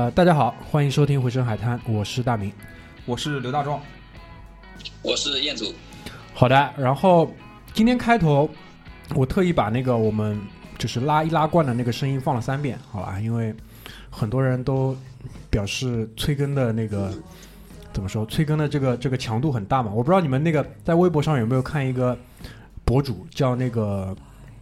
呃，大家好，欢迎收听回声海滩，我是大明。我是刘大壮，我是彦祖。好的，然后今天开头我特意把那个我们就是拉一拉罐的那个声音放了三遍，好吧？因为很多人都表示催更的那个怎么说，催更的这个这个强度很大嘛。我不知道你们那个在微博上有没有看一个博主叫那个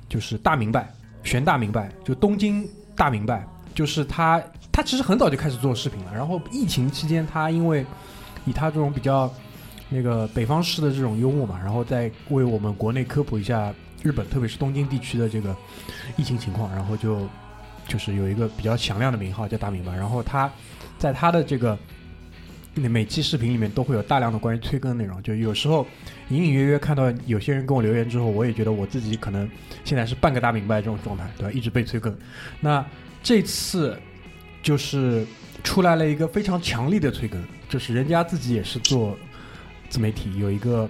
就是大明白，玄大明白，就东京大明白，就是他他其实很早就开始做视频了，然后疫情期间他因为以他这种比较那个北方式的这种幽默嘛，然后再为我们国内科普一下日本，特别是东京地区的这个疫情情况，然后就就是有一个比较响亮的名号叫大明白，然后他在他的这个每期视频里面都会有大量的关于催更的内容，就有时候隐隐约约看到有些人跟我留言之后，我也觉得我自己可能现在是半个大明白这种状态，对吧？一直被催更，那这次就是出来了一个非常强力的催更。就是人家自己也是做自媒体，有一个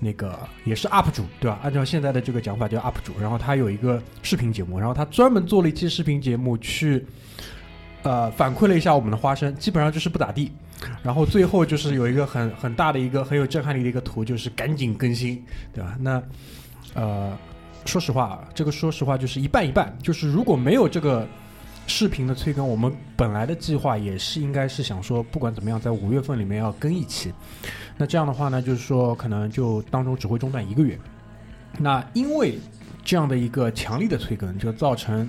那个也是 UP 主，对吧？按照现在的这个讲法叫 UP 主，然后他有一个视频节目，然后他专门做了一期视频节目去呃反馈了一下我们的花生，基本上就是不咋地。然后最后就是有一个很很大的一个很有震撼力的一个图，就是赶紧更新，对吧？那呃说实话，这个说实话就是一半一半，就是如果没有这个。视频的催更，我们本来的计划也是应该是想说，不管怎么样，在五月份里面要更一期。那这样的话呢，就是说可能就当中只会中断一个月。那因为这样的一个强力的催更，就造成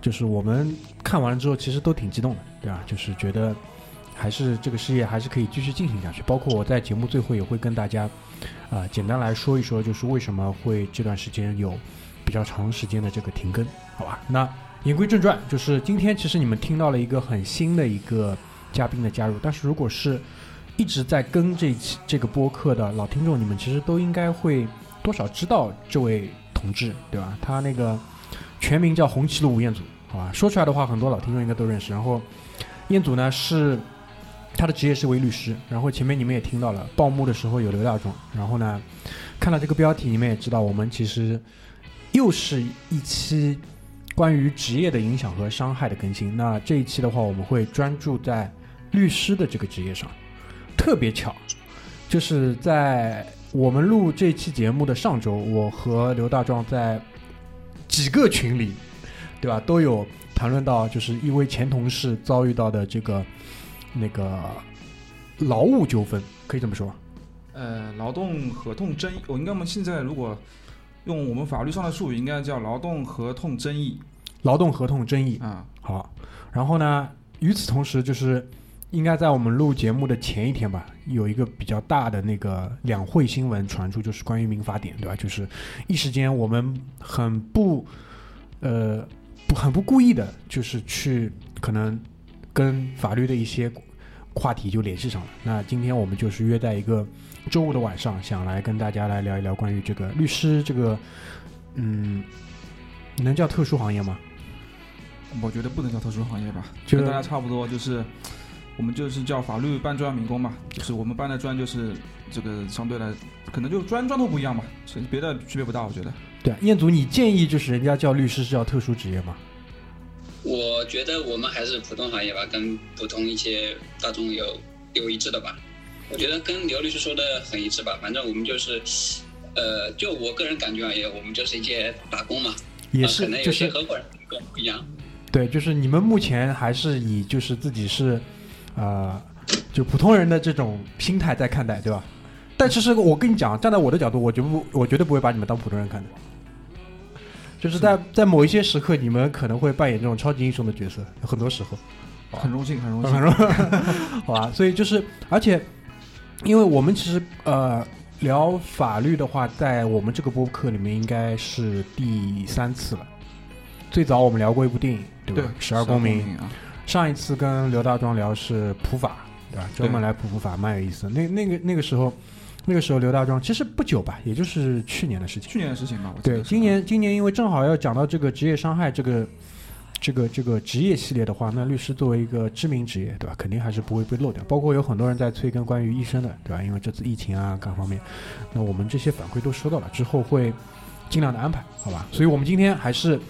就是我们看完了之后，其实都挺激动的，对吧？就是觉得还是这个事业还是可以继续进行下去。包括我在节目最后也会跟大家啊简单来说一说，就是为什么会这段时间有比较长时间的这个停更，好吧？那。言归正传，就是今天其实你们听到了一个很新的一个嘉宾的加入，但是如果是一直在跟这期这个播客的老听众，你们其实都应该会多少知道这位同志，对吧？他那个全名叫红旗路吴彦祖，好吧？说出来的话，很多老听众应该都认识。然后彦祖呢是他的职业是为律师，然后前面你们也听到了报幕的时候有刘大壮，然后呢看到这个标题，你们也知道我们其实又是一期。关于职业的影响和伤害的更新，那这一期的话，我们会专注在律师的这个职业上。特别巧，就是在我们录这期节目的上周，我和刘大壮在几个群里，对吧，都有谈论到，就是一位前同事遭遇到的这个那个劳务纠纷，可以这么说。呃，劳动合同争议，我应该我们现在如果用我们法律上的术语，应该叫劳动合同争议。劳动合同争议嗯，好，然后呢？与此同时，就是应该在我们录节目的前一天吧，有一个比较大的那个两会新闻传出，就是关于民法典，对吧？就是一时间我们很不呃不很不故意的，就是去可能跟法律的一些话题就联系上了。那今天我们就是约在一个周五的晚上，想来跟大家来聊一聊关于这个律师这个嗯，能叫特殊行业吗？我觉得不能叫特殊行业吧，就跟大家差不多，就是我们就是叫法律搬砖民工嘛，就是我们搬的砖就是这个相对来，可能就砖砖都不一样嘛，其实别的区别不大，我觉得。对，彦祖，你建议就是人家叫律师是叫特殊职业吗？我觉得我们还是普通行业吧，跟普通一些大众有有一致的吧。我觉得跟刘律师说的很一致吧，反正我们就是，呃，就我个人感觉而言，我们就是一些打工嘛，也是，可能有些合伙人跟不一样。对，就是你们目前还是以就是自己是，呃，就普通人的这种心态在看待，对吧？但其实我跟你讲，站在我的角度，我绝不，我绝对不会把你们当普通人看的。就是在在某一些时刻，你们可能会扮演这种超级英雄的角色，很多时候。很荣幸，很荣幸，很荣幸。好吧，所以就是，而且，因为我们其实呃聊法律的话，在我们这个播客里面应该是第三次了。最早我们聊过一部电影，对吧？十二公民。上一次跟刘大壮聊是普法，对吧？专门来普普法，蛮有意思。那那个那个时候，那个时候刘大壮其实不久吧，也就是去年的事情。去年的事情吧。对，今年今年因为正好要讲到这个职业伤害这个这个这个职业系列的话，那律师作为一个知名职业，对吧？肯定还是不会被漏掉。包括有很多人在催更关于医生的，对吧？因为这次疫情啊，各方面，那我们这些反馈都收到了，之后会尽量的安排，好吧？所以我们今天还是。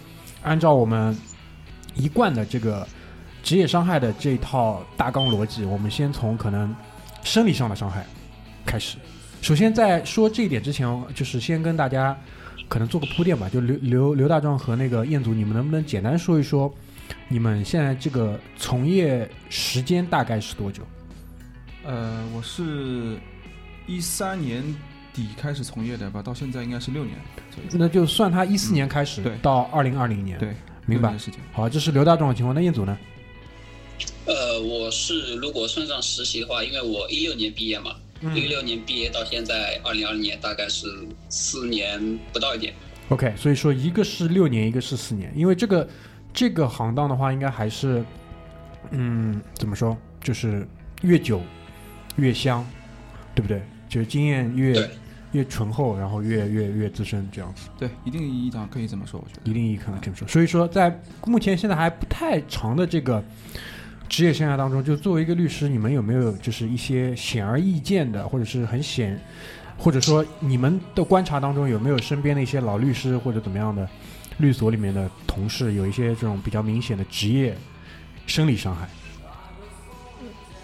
按照我们一贯的这个职业伤害的这套大纲逻辑，我们先从可能生理上的伤害开始。首先，在说这一点之前，就是先跟大家可能做个铺垫吧。就刘刘刘大壮和那个彦祖，你们能不能简单说一说，你们现在这个从业时间大概是多久？呃，我是一三年底开始从业的吧，到现在应该是六年。那就算他一四年开始，对，到二零二零年，对，明白。时间。好，这是刘大壮的情况。那彦祖呢？呃，我是如果算上实习的话，因为我一六年毕业嘛。一六年毕业到现在，二零二零年大概是四年不到一点。OK，所以说一个是六年，一个是四年。因为这个这个行当的话，应该还是，嗯，怎么说，就是越久越香，对不对？就是经验越越醇厚，然后越越越资深这样子。对，一定意义上可以这么说，我觉得一定意义可能这么说。所以说，在目前现在还不太长的这个。职业生涯当中，就作为一个律师，你们有没有就是一些显而易见的，或者是很显，或者说你们的观察当中有没有身边的一些老律师或者怎么样的律所里面的同事，有一些这种比较明显的职业生理伤害？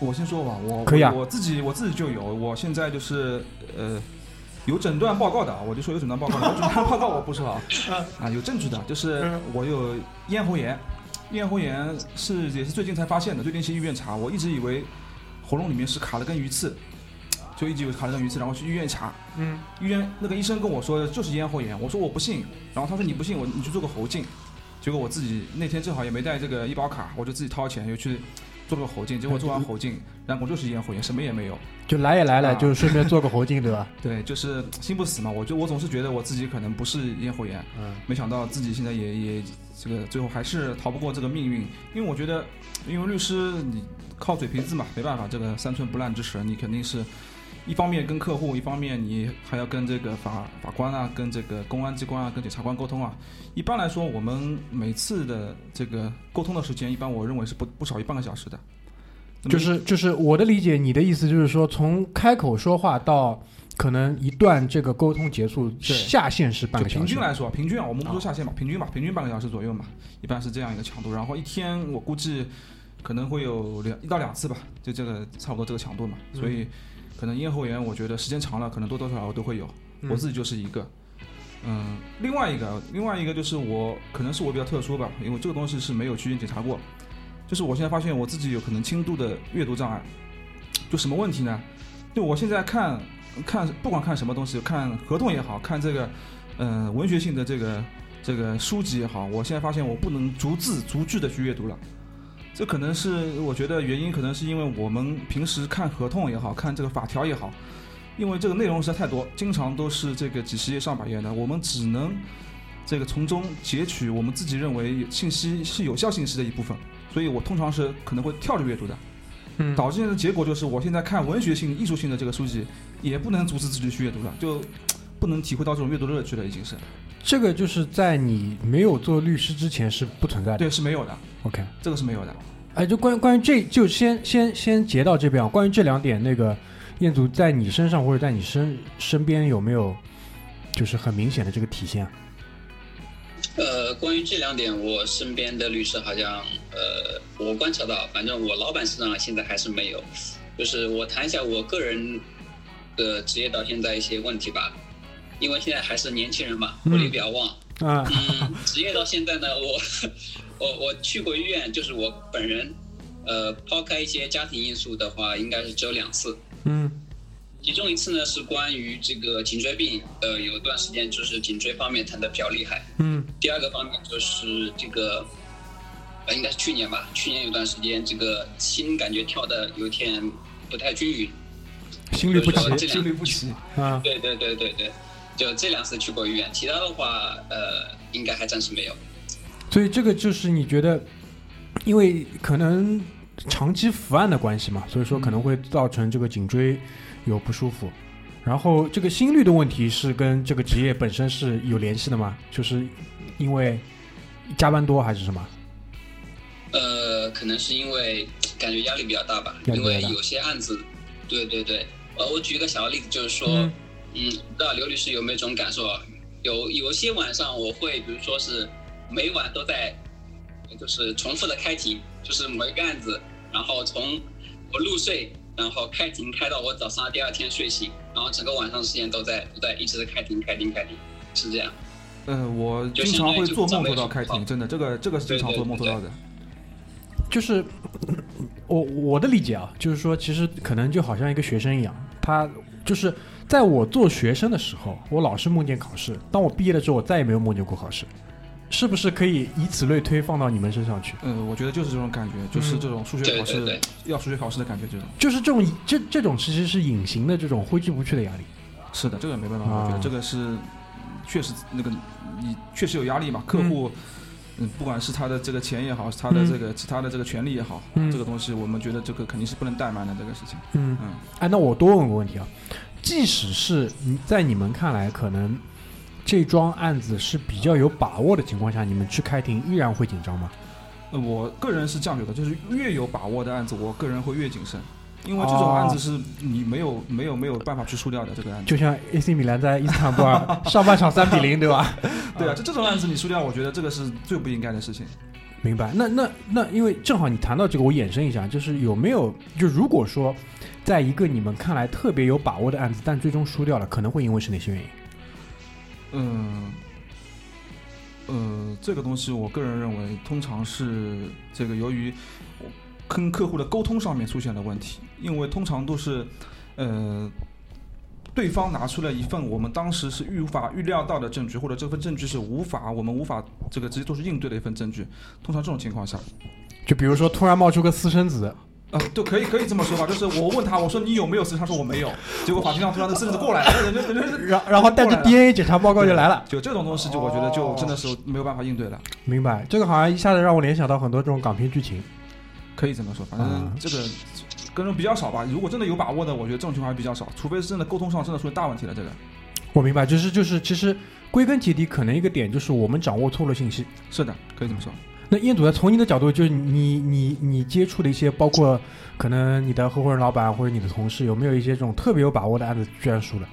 我先说吧，我可以啊，我自己我自己就有，我现在就是呃有诊断报告的啊，我就说有诊断报告，有诊断报告我不说啊，啊有证据的，就是我有咽喉炎。咽喉炎是也是最近才发现的，最近去医院查，我一直以为喉咙里面是卡了根鱼刺，就一直以为卡了根鱼刺，然后去医院查，嗯，医院那个医生跟我说就是咽喉炎，我说我不信，然后他说你不信我你去做个喉镜，结果我自己那天正好也没带这个医保卡，我就自己掏钱又去做个喉镜，结果做完喉镜，然后就是咽喉炎，什么也没有，就来也来了，就顺便做个喉镜对吧？对，就是心不死嘛，我就我总是觉得我自己可能不是咽喉炎，嗯，没想到自己现在也也。这个最后还是逃不过这个命运，因为我觉得，因为律师你靠嘴皮子嘛，没办法，这个三寸不烂之舌，你肯定是一方面跟客户，一方面你还要跟这个法法官啊，跟这个公安机关啊，跟检察官沟通啊。一般来说，我们每次的这个沟通的时间，一般我认为是不不少于半个小时的。就是就是我的理解，你的意思就是说，从开口说话到。可能一段这个沟通结束，下限是半个小时。平均来说，平均啊，我们不说下限嘛，平均吧，平均半个小时左右嘛，一般是这样一个强度。然后一天我估计可能会有两一到两次吧，就这个差不多这个强度嘛。所以可能咽喉炎，我觉得时间长了，可能多多少少都会有。我自己就是一个，嗯，另外一个，另外一个就是我可能是我比较特殊吧，因为这个东西是没有去医院检查过。就是我现在发现我自己有可能轻度的阅读障碍，就什么问题呢？就我现在看。看不管看什么东西，看合同也好看这个，嗯，文学性的这个这个书籍也好，我现在发现我不能逐字逐句的去阅读了。这可能是我觉得原因，可能是因为我们平时看合同也好看这个法条也好，因为这个内容实在太多，经常都是这个几十页上百页的，我们只能这个从中截取我们自己认为信息是有效信息的一部分，所以我通常是可能会跳着阅读的。导致的结果就是，我现在看文学性、艺术性的这个书籍，也不能阻止自己去阅读了，就不能体会到这种阅读乐趣了，已经是。这个就是在你没有做律师之前是不存在的。对，是没有的。OK，这个是没有的。哎，就关于关于这就先先先截到这边啊。关于这两点，那个彦祖在你身上或者在你身身边有没有就是很明显的这个体现？呃，关于这两点，我身边的律师好像，呃，我观察到，反正我老板身上现在还是没有。就是我谈一下我个人的职业到现在一些问题吧，因为现在还是年轻人嘛，活力比较旺。啊。嗯，职业到现在呢，我我我去过医院，就是我本人，呃，抛开一些家庭因素的话，应该是只有两次。嗯。其中一次呢是关于这个颈椎病，呃，有一段时间就是颈椎方面疼的比较厉害。嗯。第二个方面就是这个，呃，应该是去年吧，去年有段时间这个心感觉跳的有点不太均匀，心律不齐，心律不齐。啊。对对对对对，就这两次去过医院，其他的话，呃，应该还暂时没有。所以这个就是你觉得，因为可能长期伏案的关系嘛，所以说可能会造成这个颈椎。有不舒服，然后这个心率的问题是跟这个职业本身是有联系的吗？就是因为加班多还是什么？呃，可能是因为感觉压力比较大吧，因为有些案子，对对对，呃，我举一个小的例子，就是说，嗯，不知道刘律师有没有这种感受？有有些晚上我会，比如说是每晚都在，就是重复的开庭，就是某一个案子，然后从我入睡，然后开庭开到我早上第二天睡醒，然后整个晚上时间都在都在一直在开庭开庭开庭，是这样。嗯，我经常会做梦做到开庭，真的，这个这个是经常做梦做到的。就是我我的理解啊，就是说，其实可能就好像一个学生一样，他就是在我做学生的时候，我老是梦见考试；当我毕业了之后，我再也没有梦见过考试。是不是可以以此类推，放到你们身上去？嗯，我觉得就是这种感觉，就是这种数学考试要数学考试的感觉，这种就是这种这这种其实是隐形的这种挥之不去的压力。是的，这个没办法，我觉得这个是确实那个你确实有压力嘛。客户，嗯，不管是他的这个钱也好，他的这个其他的这个权利也好，这个东西我们觉得这个肯定是不能怠慢的这个事情。嗯嗯，哎，那我多问个问题啊，即使是在你们看来可能。这桩案子是比较有把握的情况下，你们去开庭依然会紧张吗？呃，我个人是这样觉得，就是越有把握的案子，我个人会越谨慎，因为这种案子是你没有没有没有办法去输掉的这个案子。就像 AC 米兰在伊斯坦布尔 上半场三比零，对吧？对啊，就这种案子你输掉，我觉得这个是最不应该的事情。明白？那那那，因为正好你谈到这个，我衍生一下，就是有没有就如果说，在一个你们看来特别有把握的案子，但最终输掉了，可能会因为是哪些原因？嗯，呃，这个东西我个人认为，通常是这个由于跟客户的沟通上面出现了问题，因为通常都是，呃，对方拿出了一份我们当时是预无法预料到的证据，或者这份证据是无法我们无法这个直接做出应对的一份证据。通常这种情况下，就比如说突然冒出个私生子。啊，对，可以可以这么说吧，就是我问他，我说你有没有事他说我没有，结果法庭上突然的私生子过来了，然然后带着 DNA 检查报告就来了，就这种东西，就我觉得就真的是没有办法应对了。明白，这个好像一下子让我联想到很多这种港片剧情，可以这么说，反正这个跟人比较少吧。如果真的有把握的，我觉得这种情况还比较少，除非是真的沟通上真的出现大问题了。这个我明白，就是就是其实归根结底可能一个点就是我们掌握错了信息。是的，可以这么说。那业主呢？从你的角度，就是你你你接触的一些，包括可能你的合伙人、老板或者你的同事，有没有一些这种特别有把握的案子居然输了？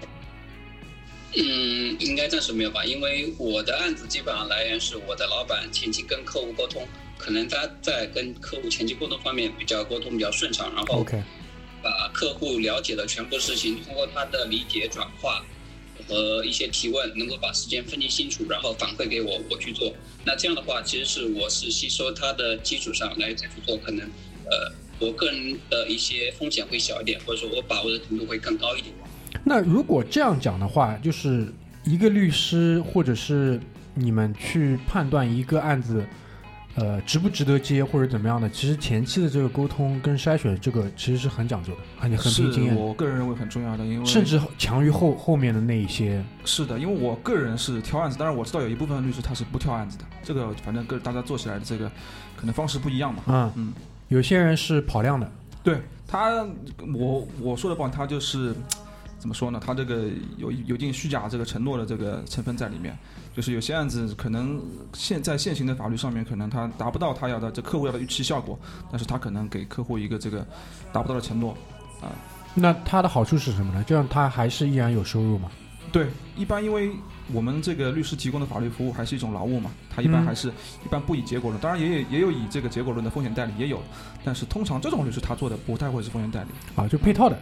嗯，应该暂时没有吧，因为我的案子基本上来源是我的老板前期跟客户沟通，可能他在跟客户前期沟通方面比较沟通比较顺畅，然后把客户了解的全部事情通过他的理解转化。和一些提问，能够把时间分析清楚，然后反馈给我，我去做。那这样的话，其实是我是吸收它的基础上来再去做，可能呃，我个人的一些风险会小一点，或者说我把握的程度会更高一点。那如果这样讲的话，就是一个律师或者是你们去判断一个案子。呃，值不值得接或者怎么样的？其实前期的这个沟通跟筛选，这个其实是很讲究的，很很凭经验。我个人认为很重要的，因为甚至强于后后面的那一些。是的，因为我个人是挑案子，当然我知道有一部分律师他是不挑案子的，这个反正跟大家做起来的这个可能方式不一样嘛。嗯嗯，有些人是跑量的，对他，我我说的不，他就是怎么说呢？他这个有有一定虚假这个承诺的这个成分在里面。就是有些案子可能现在现行的法律上面可能他达不到他要的这客户要的预期效果，但是他可能给客户一个这个达不到的承诺，啊，那他的好处是什么呢？这样他还是依然有收入吗？对，一般因为我们这个律师提供的法律服务还是一种劳务嘛，他一般还是一般不以结果论，当然也有也有以这个结果论的风险代理也有，但是通常这种律师他做的不太会是风险代理啊，就配套的。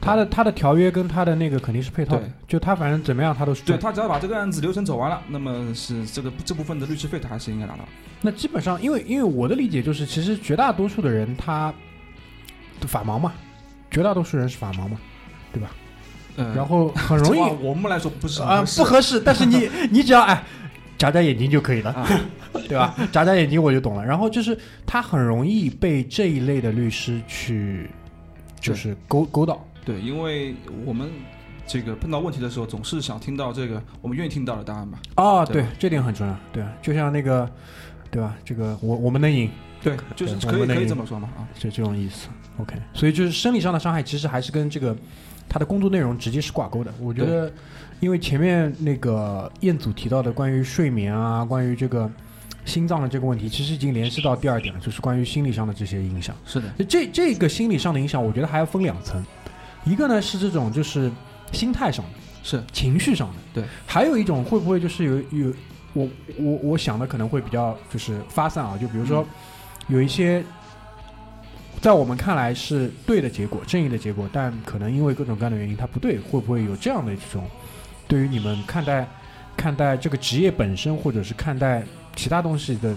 他的他的条约跟他的那个肯定是配套的，就他反正怎么样他都是。对他只要把这个案子流程走完了，那么是这个这部分的律师费他还是应该拿到。那基本上，因为因为我的理解就是，其实绝大多数的人他法盲嘛，绝大多数人是法盲嘛，对吧？嗯。然后很容易，我们来说不是啊，不合适。但是你 你只要哎眨眨眼睛就可以了，对吧？眨眨眼睛我就懂了。然后就是他很容易被这一类的律师去就是勾勾到。对，因为我们这个碰到问题的时候，总是想听到这个我们愿意听到的答案吧？啊，对，这点很重要。对，就像那个，对吧？这个我我们能赢，对，就是可以可以这么说嘛？啊，就这种意思。OK，所以就是生理上的伤害，其实还是跟这个他的工作内容直接是挂钩的。我觉得，因为前面那个彦祖提到的关于睡眠啊，关于这个。心脏的这个问题，其实已经联系到第二点了，就是关于心理上的这些影响。是的，这这个心理上的影响，我觉得还要分两层，一个呢是这种就是心态上的，是情绪上的，对，还有一种会不会就是有有我我我想的可能会比较就是发散啊，就比如说有一些在我们看来是对的结果，正义的结果，但可能因为各种各样的原因它不对，会不会有这样的一种对于你们看待看待这个职业本身，或者是看待其他东西的，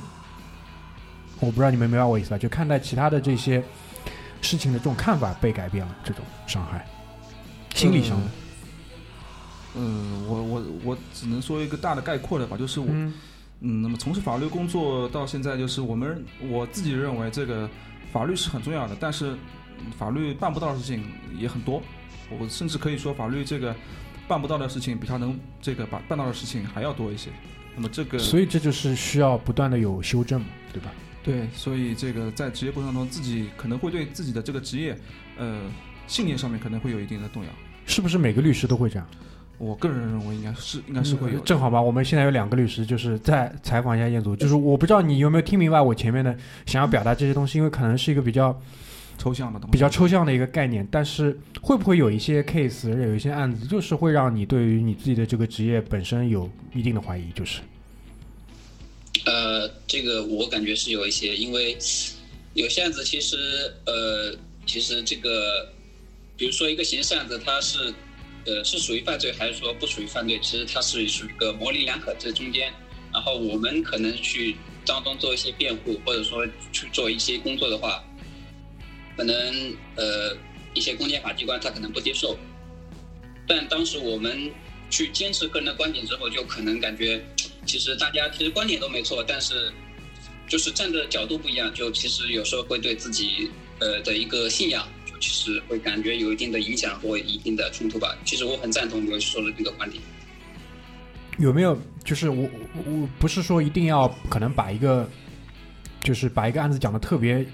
我不知道你们明白我意思吧？就看待其他的这些事情的这种看法被改变了，这种伤害，心理上的。嗯，我我我只能说一个大的概括的吧，就是我，嗯，那么从事法律工作到现在，就是我们我自己认为这个。法律是很重要的，但是法律办不到的事情也很多。我甚至可以说，法律这个办不到的事情，比他能这个把办到的事情还要多一些。那么这个，所以这就是需要不断的有修正，对吧？对，所以这个在职业过程中，自己可能会对自己的这个职业，呃，信念上面可能会有一定的动摇。是不是每个律师都会这样？我个人认为应该是，应该是会有。正好吧，我们现在有两个律师，就是在采访一下彦祖。就是我不知道你有没有听明白我前面的想要表达这些东西，因为可能是一个比较抽象的东西，比较抽象的一个概念。但是会不会有一些 case，有一些案子，就是会让你对于你自己的这个职业本身有一定的怀疑？就是，呃，这个我感觉是有一些，因为有些案子其实，呃，其实这个，比如说一个刑事案子，它是。呃，是属于犯罪还是说不属于犯罪？其实它是属于一个模棱两可这中间。然后我们可能去当中做一些辩护，或者说去做一些工作的话，可能呃一些公检法机关他可能不接受。但当时我们去坚持个人的观点之后，就可能感觉其实大家其实观点都没错，但是就是站的角度不一样，就其实有时候会对自己呃的一个信仰。就其实会感觉有一定的影响或一定的冲突吧。其实我很赞同刘说的这个观点。有没有就是我我不是说一定要可能把一个就是把一个案子讲的特别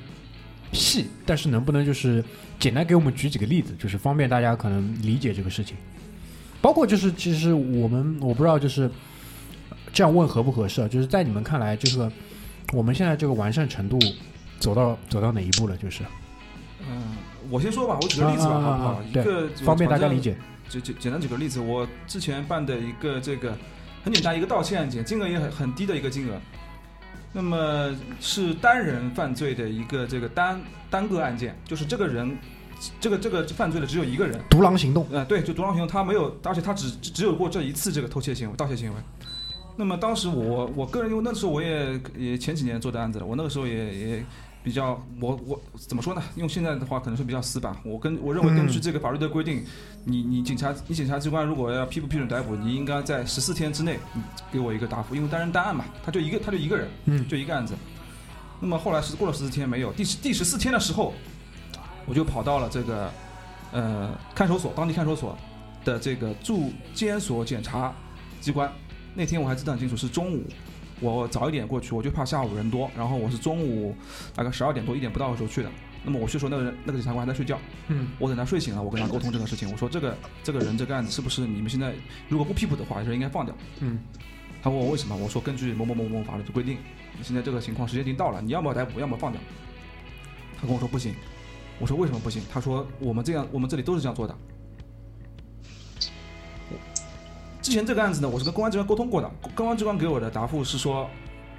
细，但是能不能就是简单给我们举几个例子，就是方便大家可能理解这个事情。包括就是其实我们我不知道就是这样问合不合适啊？就是在你们看来，就是我们现在这个完善程度走到走到哪一步了？就是嗯。我先说吧，我举个例子吧，好不好？一个方便大家理解。简简简单举个例子，我之前办的一个这个很简单一个盗窃案件，金额也很很低的一个金额。那么是单人犯罪的一个这个单单个案件，就是这个人这个这个犯罪的只有一个人。独狼行动。呃，对，就独狼行动，他没有，而且他只只有过这一次这个偷窃行为、盗窃行为。那么当时我我个人因为那时候我也也前几年做的案子了，我那个时候也也。比较我我怎么说呢？用现在的话可能是比较死板。我跟我认为根据这个法律的规定，你你警察你检察机关如果要批不批准逮捕，你应该在十四天之内给我一个答复，因为单人单案嘛，他就一个他就一个人，嗯，就一个案子。那么后来是过了十四天没有，第十第十四天的时候，我就跑到了这个呃看守所，当地看守所的这个驻监所检察机关。那天我还记得很清楚，是中午。我早一点过去，我就怕下午人多。然后我是中午大概十二点多一点不到的时候去的。那么我去的时候，那个人那个检察官还在睡觉。嗯。我等他睡醒了，我跟他沟通这个事情。我说这个这个人这个案子是不是你们现在如果不批捕的话，就是应该放掉？嗯。他问我为什么？我说根据某某某某法律的规定，现在这个情况时间已经到了，你要么逮捕，要么放掉。他跟我说不行。我说为什么不行？他说我们这样，我们这里都是这样做的。之前这个案子呢，我是跟公安机关沟通过的，公安机关给我的答复是说，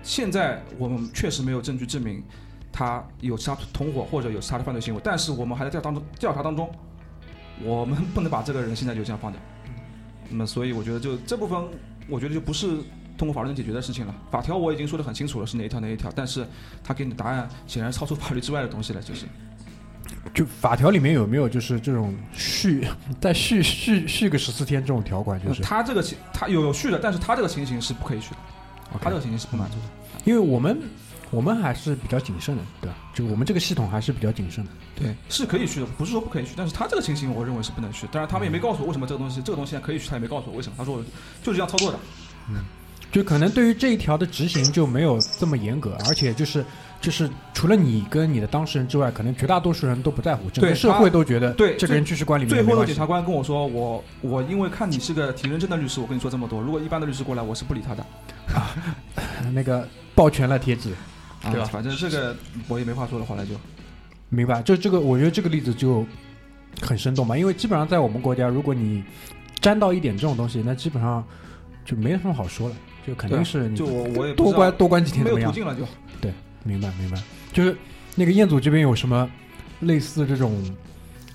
现在我们确实没有证据证明他有其他同伙或者有其他的犯罪行为，但是我们还在调当中调查当中，我们不能把这个人现在就这样放掉。那么，所以我觉得就这部分，我觉得就不是通过法律能解决的事情了。法条我已经说得很清楚了，是哪一条哪一条，但是他给你的答案显然超出法律之外的东西了，就是。就法条里面有没有就是这种续 再续续续个十四天这种条款？就是他这个情他有有续的，但是他这个情形是不可以续的，他这个情形是不满足的，因为我们我们还是比较谨慎的，对吧？就我们这个系统还是比较谨慎的，对，是可以续的，不是说不可以续，但是他这个情形我认为是不能续。当然他们也没告诉我为什么这个东西这个东西可以续，他也没告诉我为什么，他说就是这样操作的，嗯，就可能对于这一条的执行就没有这么严格，而且就是。就是除了你跟你的当事人之外，可能绝大多数人都不在乎，整个社会都觉得对这个人继续管理。最后，检察官跟我说：“我我因为看你是个挺认真的律师，我跟你说这么多。如果一般的律师过来，我是不理他的。”啊，那个抱拳了，贴纸，对吧？反正这个我也没话说了，后来就明白。就这个，我觉得这个例子就很生动嘛，因为基本上在我们国家，如果你沾到一点这种东西，那基本上就没什么好说了，就肯定是就我我也多关多关几天？没有途径了就对。明白明白，就是那个彦祖这边有什么类似这种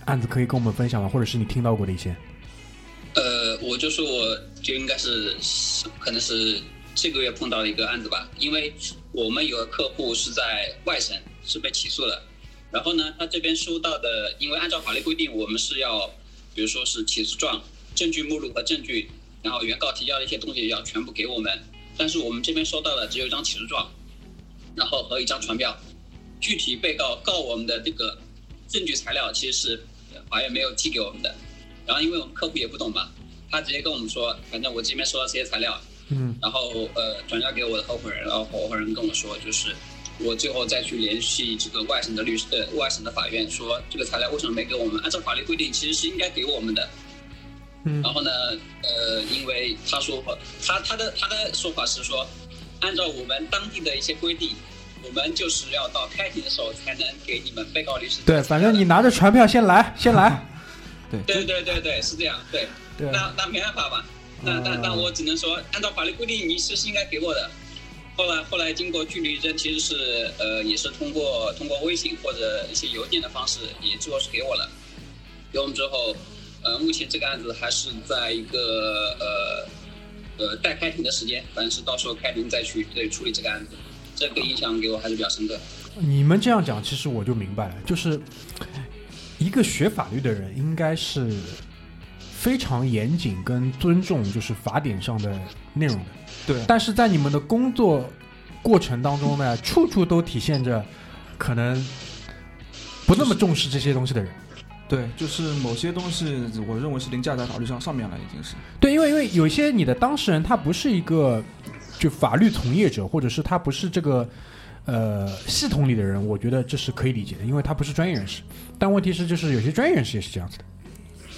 案子可以跟我们分享吗？或者是你听到过的一些？呃，我就说我就应该是可能是这个月碰到的一个案子吧，因为我们有个客户是在外省是被起诉的，然后呢，他这边收到的，因为按照法律规定，我们是要，比如说是起诉状、证据目录和证据，然后原告提交的一些东西要全部给我们，但是我们这边收到的只有一张起诉状，然后和一张传票，具体被告告我们的这个证据材料其实是法院没有寄给我们的。然后因为我们客户也不懂嘛，他直接跟我们说，反正我这边收到这些材料，嗯，然后呃转交给我的合伙人，然后合伙人跟我说，就是我最后再去联系这个外省的律师，呃外省的法院，说这个材料为什么没给我们？按照法律规定，其实是应该给我们的。嗯，然后呢，呃，因为他说他他的他的说法是说，按照我们当地的一些规定，我们就是要到开庭的时候才能给你们被告律师。对，反正你拿着传票先来，先来。对对对对对是这样，对，那那没办法吧？那那那我只能说，按照法律规定，你是是应该给我的。后来后来经过据理力争，其实是呃也是通过通过微信或者一些邮件的方式，也最后是给我了。给我们之后，呃，目前这个案子还是在一个呃呃待开庭的时间，反正是到时候开庭再去对处理这个案子。这个印象给我还是比较深刻。你们这样讲，其实我就明白了，就是。一个学法律的人应该是非常严谨跟尊重，就是法典上的内容的。对。但是在你们的工作过程当中呢，处处都体现着可能不那么重视这些东西的人。对，就是某些东西，我认为是凌驾在法律上上面了，已经是。对，因为因为有一些你的当事人他不是一个就法律从业者，或者是他不是这个。呃，系统里的人，我觉得这是可以理解的，因为他不是专业人士。但问题是，就是有些专业人士也是这样子的。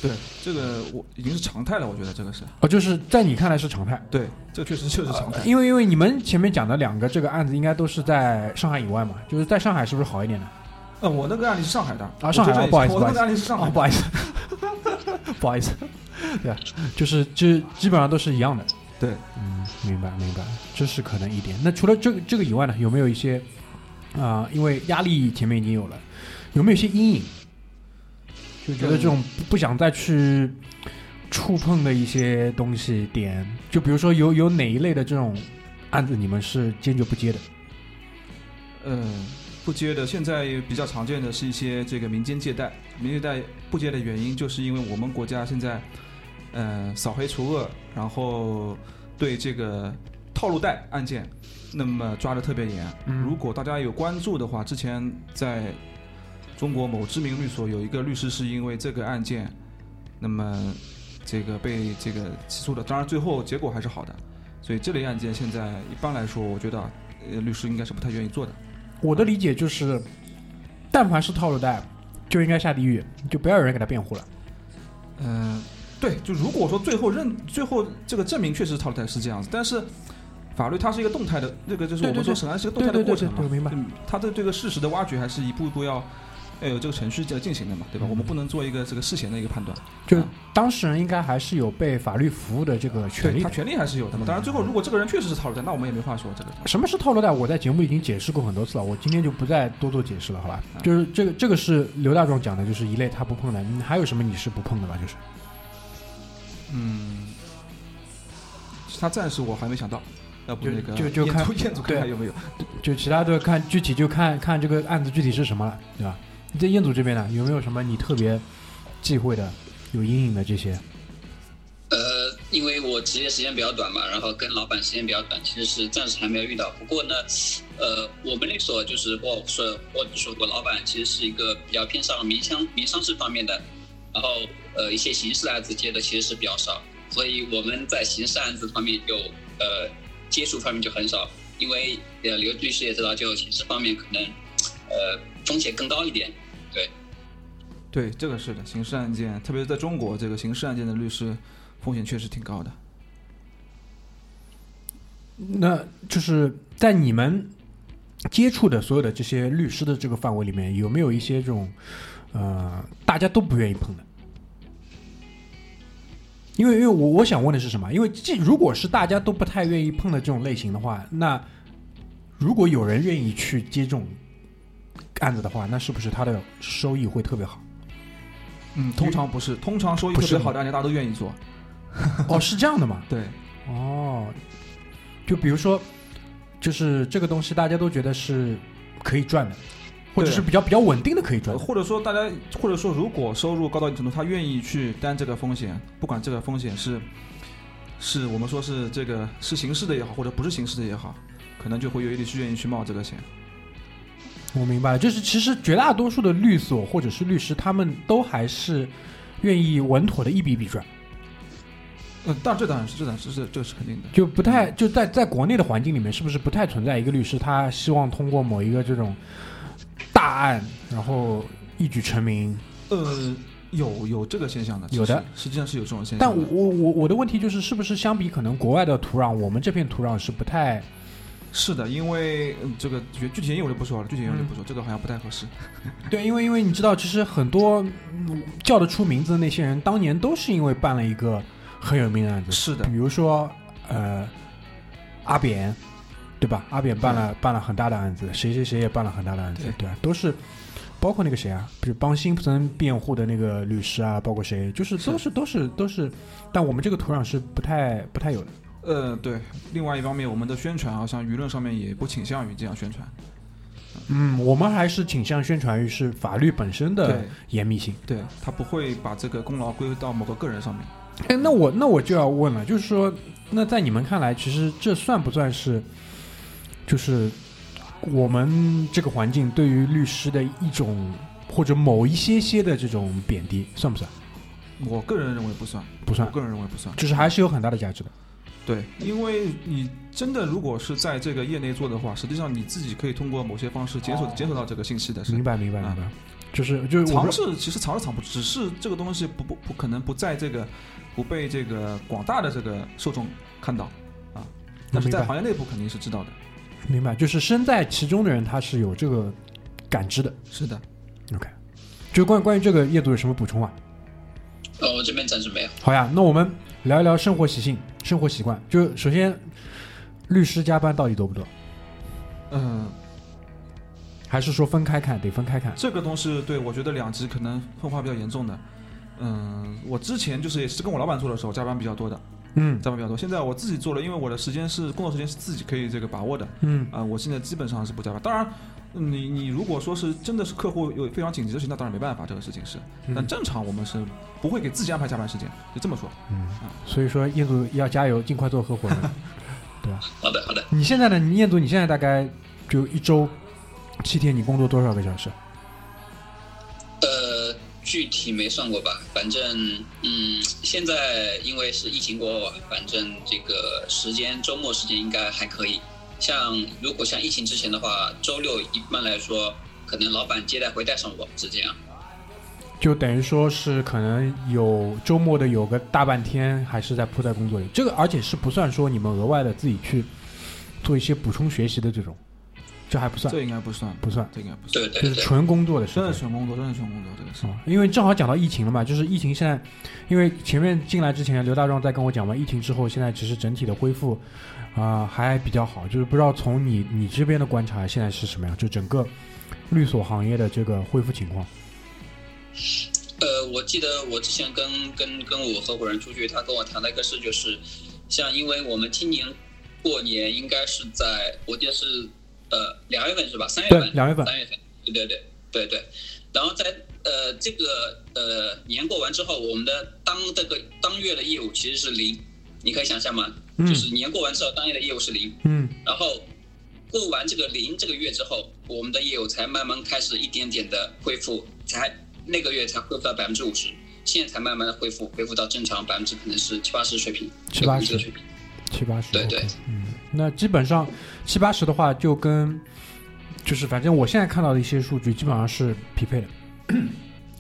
对，这个我已经是常态了，我觉得这个是。哦，就是在你看来是常态。对，这确实就是常态。因为因为你们前面讲的两个这个案子，应该都是在上海以外嘛，就是在上海是不是好一点呢？呃，我那个案例是上海的啊，上海不好意思，我那个案例是上海，不好意思，不好意思，对，就是就基本上都是一样的。对，嗯，明白明白，这是可能一点。那除了这个这个以外呢，有没有一些啊？因为压力前面已经有了，有没有一些阴影？就觉得这种不想再去触碰的一些东西点，就比如说有有哪一类的这种案子，你们是坚决不接的？嗯，不接的。现在比较常见的是一些这个民间借贷，民间借贷不接的原因，就是因为我们国家现在。呃，扫黑除恶，然后对这个套路贷案件，那么抓的特别严。如果大家有关注的话，之前在中国某知名律所有一个律师是因为这个案件，那么这个被这个起诉的，当然最后结果还是好的。所以这类案件现在一般来说，我觉得呃律师应该是不太愿意做的。我的理解就是，但凡是套路贷，就应该下地狱，就不要有人给他辩护了。嗯。对，就如果说最后认最后这个证明确实套路贷是这样子，但是法律它是一个动态的，那个就是我们说审案是一个动态的过程嘛，明白？它的这个事实的挖掘还是一步步要要有这个程序在进行的嘛，对吧？我们不能做一个这个事前的一个判断。就当事人应该还是有被法律服务的这个权利，他权利还是有的嘛。当然，最后如果这个人确实是套路贷，那我们也没话说。这个什么是套路贷？我在节目已经解释过很多次了，我今天就不再多做解释了，好吧？就是这个这个是刘大壮讲的，就是一类他不碰的。还有什么你是不碰的吧？就是。嗯，他暂时我还没想到，要不那个就就看彦祖看看有没有，就其他的看具体就看看这个案子具体是什么了，对吧？你在彦祖这边呢，有没有什么你特别忌讳的、有阴影的这些？呃，因为我职业时间比较短嘛，然后跟老板时间比较短，其实是暂时还没有遇到。不过呢，呃，我们律所就是或说或者说我老板其实是一个比较偏向民商民商事方面的。然后，呃，一些刑事案子接的其实是比较少，所以我们在刑事案子方面就呃接触方面就很少，因为呃刘律师也知道，就刑事方面可能呃风险更高一点，对。对，这个是的，刑事案件，特别是在中国，这个刑事案件的律师风险确实挺高的。那就是在你们接触的所有的这些律师的这个范围里面，有没有一些这种？呃，大家都不愿意碰的，因为因为我我想问的是什么？因为这如果是大家都不太愿意碰的这种类型的话，那如果有人愿意去接这种案子的话，那是不是他的收益会特别好？嗯，通常不是，通常收益特别好的案件大家都愿意做。哦，是这样的吗？对，哦，就比如说，就是这个东西大家都觉得是可以赚的，或者是比较比较稳定的可以赚，或者说大家或者说如果收入高到一定程度，他愿意去担这个风险，不管这个风险是是我们说是这个是形式的也好，或者不是形式的也好，可能就会有一点是愿意去冒这个险。我明白了，就是其实绝大多数的律所或者是律师，他们都还是愿意稳妥的一笔笔赚。嗯，当然这当然是这当然是这这是肯定的，就不太就在在国内的环境里面，是不是不太存在一个律师他希望通过某一个这种大案，然后一举成名？呃，有有这个现象的，有的，实际上是有这种现象。但我我我我的问题就是，是不是相比可能国外的土壤，我们这片土壤是不太？是的，因为这个具体原因我就不说了，具体原因我就不说，这个好像不太合适。对，因为因为你知道，其实很多叫得出名字的那些人，当年都是因为办了一个很有名的案子。是的，比如说呃阿扁，对吧？阿扁办了办了很大的案子，谁谁谁也办了很大的案子，对吧？都是包括那个谁啊，比如帮辛普森辩护的那个律师啊，包括谁，就是都是都是都是，但我们这个土壤是不太不太有的。呃，对，另外一方面，我们的宣传好像舆论上面也不倾向于这样宣传。嗯，我们还是倾向宣传于是法律本身的严密性。对他不会把这个功劳归到某个个人上面。哎，那我那我就要问了，就是说，那在你们看来，其实这算不算是，就是我们这个环境对于律师的一种或者某一些些的这种贬低，算不算？我个人认为不算，不算。我个人认为不算，就是还是有很大的价值的。对，因为你真的如果是在这个业内做的话，实际上你自己可以通过某些方式检索检索到这个信息的。明白，明白，明白。就是就是藏是其实藏是藏不，只是这个东西不不不可能不在这个不被这个广大的这个受众看到啊。但是在行业内部肯定是知道的。明白，就是身在其中的人他是有这个感知的。是的。OK，就关关于这个业主有什么补充啊？呃，我这边暂时没有。好呀，那我们聊一聊生活习性。生活习惯，就首先，律师加班到底多不多？嗯，还是说分开看，得分开看。这个东西，对我觉得两极可能分化比较严重的。嗯，我之前就是也是跟我老板做的时候，加班比较多的。嗯，加班比较多。现在我自己做了，因为我的时间是工作时间是自己可以这个把握的。嗯，啊，我现在基本上是不加班。当然。你你如果说是真的是客户有非常紧急的事情，那当然没办法，这个事情是。但正常我们是不会给自己安排加班时间，就这么说。嗯，所以说彦祖要加油，尽快做合伙人，对吧？好的好的。你现在呢？你彦祖你现在大概就一周七天，你工作多少个小时？呃，具体没算过吧，反正嗯，现在因为是疫情过后啊，反正这个时间周末时间应该还可以。像如果像疫情之前的话，周六一般来说，可能老板接待会带上我，是这样。就等于说是可能有周末的有个大半天还是在扑在工作里，这个而且是不算说你们额外的自己去做一些补充学习的这种，这还不算。这应该不算，不算，这应该不算。对对，就是纯工作的时候。真的纯工作，真的纯工作，这个是。因为正好讲到疫情了嘛，就是疫情现在，因为前面进来之前，刘大壮在跟我讲嘛，疫情之后现在其实整体的恢复。啊，还比较好，就是不知道从你你这边的观察现在是什么样，就整个律所行业的这个恢复情况。呃，我记得我之前跟跟跟我合伙人出去，他跟我谈了一个事，就是像因为我们今年过年应该是在，我记得是呃两月份是吧？三月份，两月份，三月份，对对对对对。然后在呃这个呃年过完之后，我们的当这个当月的业务其实是零，你可以想象吗？就是年过完之后，当月的业务是零。嗯。然后过完这个零这个月之后，我们的业务才慢慢开始一点点的恢复，才那个月才恢复到百分之五十，现在才慢慢的恢复，恢复到正常百分之可能是七八十水平。七八十水平。七八十。对对。嗯，那基本上七八十的话，就跟就是反正我现在看到的一些数据基本上是匹配的，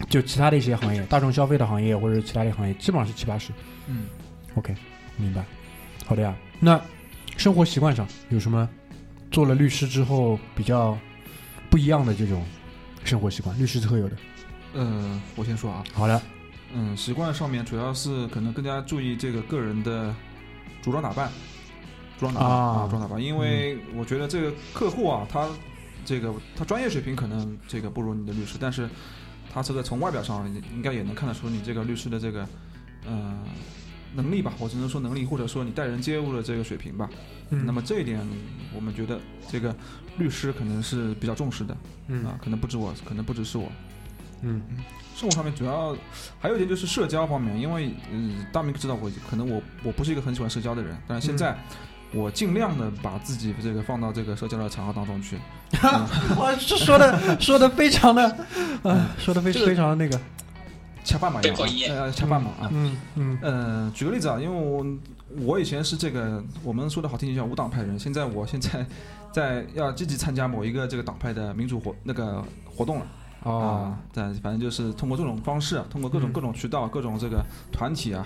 就其他的一些行业，大众消费的行业或者其他的行业，基本上是七八十。嗯。OK，明白。好的呀，那生活习惯上有什么做了律师之后比较不一样的这种生活习惯？律师特有的？嗯，我先说啊。好的。嗯，习惯上面主要是可能更加注意这个个人的着装打扮，着装打扮啊，着装打扮，因为我觉得这个客户啊，他这个他专业水平可能这个不如你的律师，但是他这个从外表上应该也能看得出你这个律师的这个呃能力吧，我只能说能力，或者说你待人接物的这个水平吧。嗯那么这一点，我们觉得这个律师可能是比较重视的，嗯啊，可能不止我，可能不只是我。嗯生活上面主要还有一点就是社交方面，因为嗯，大明知道我可能我我不是一个很喜欢社交的人，但是现在我尽量的把自己这个放到这个社交的场合当中去。哇，这说的说的非常的，啊，说的非这个非常的那个，恰饭嘛，要对口音呃，恰饭嘛啊。嗯嗯呃，举个例子啊，因为我我以前是这个我们说的好听点叫无党派人，现在我现在在要积极参加某一个这个党派的民主活那个活动了。哦啊，但反正就是通过这种方式啊，通过各种嗯各种渠道、各种这个团体啊，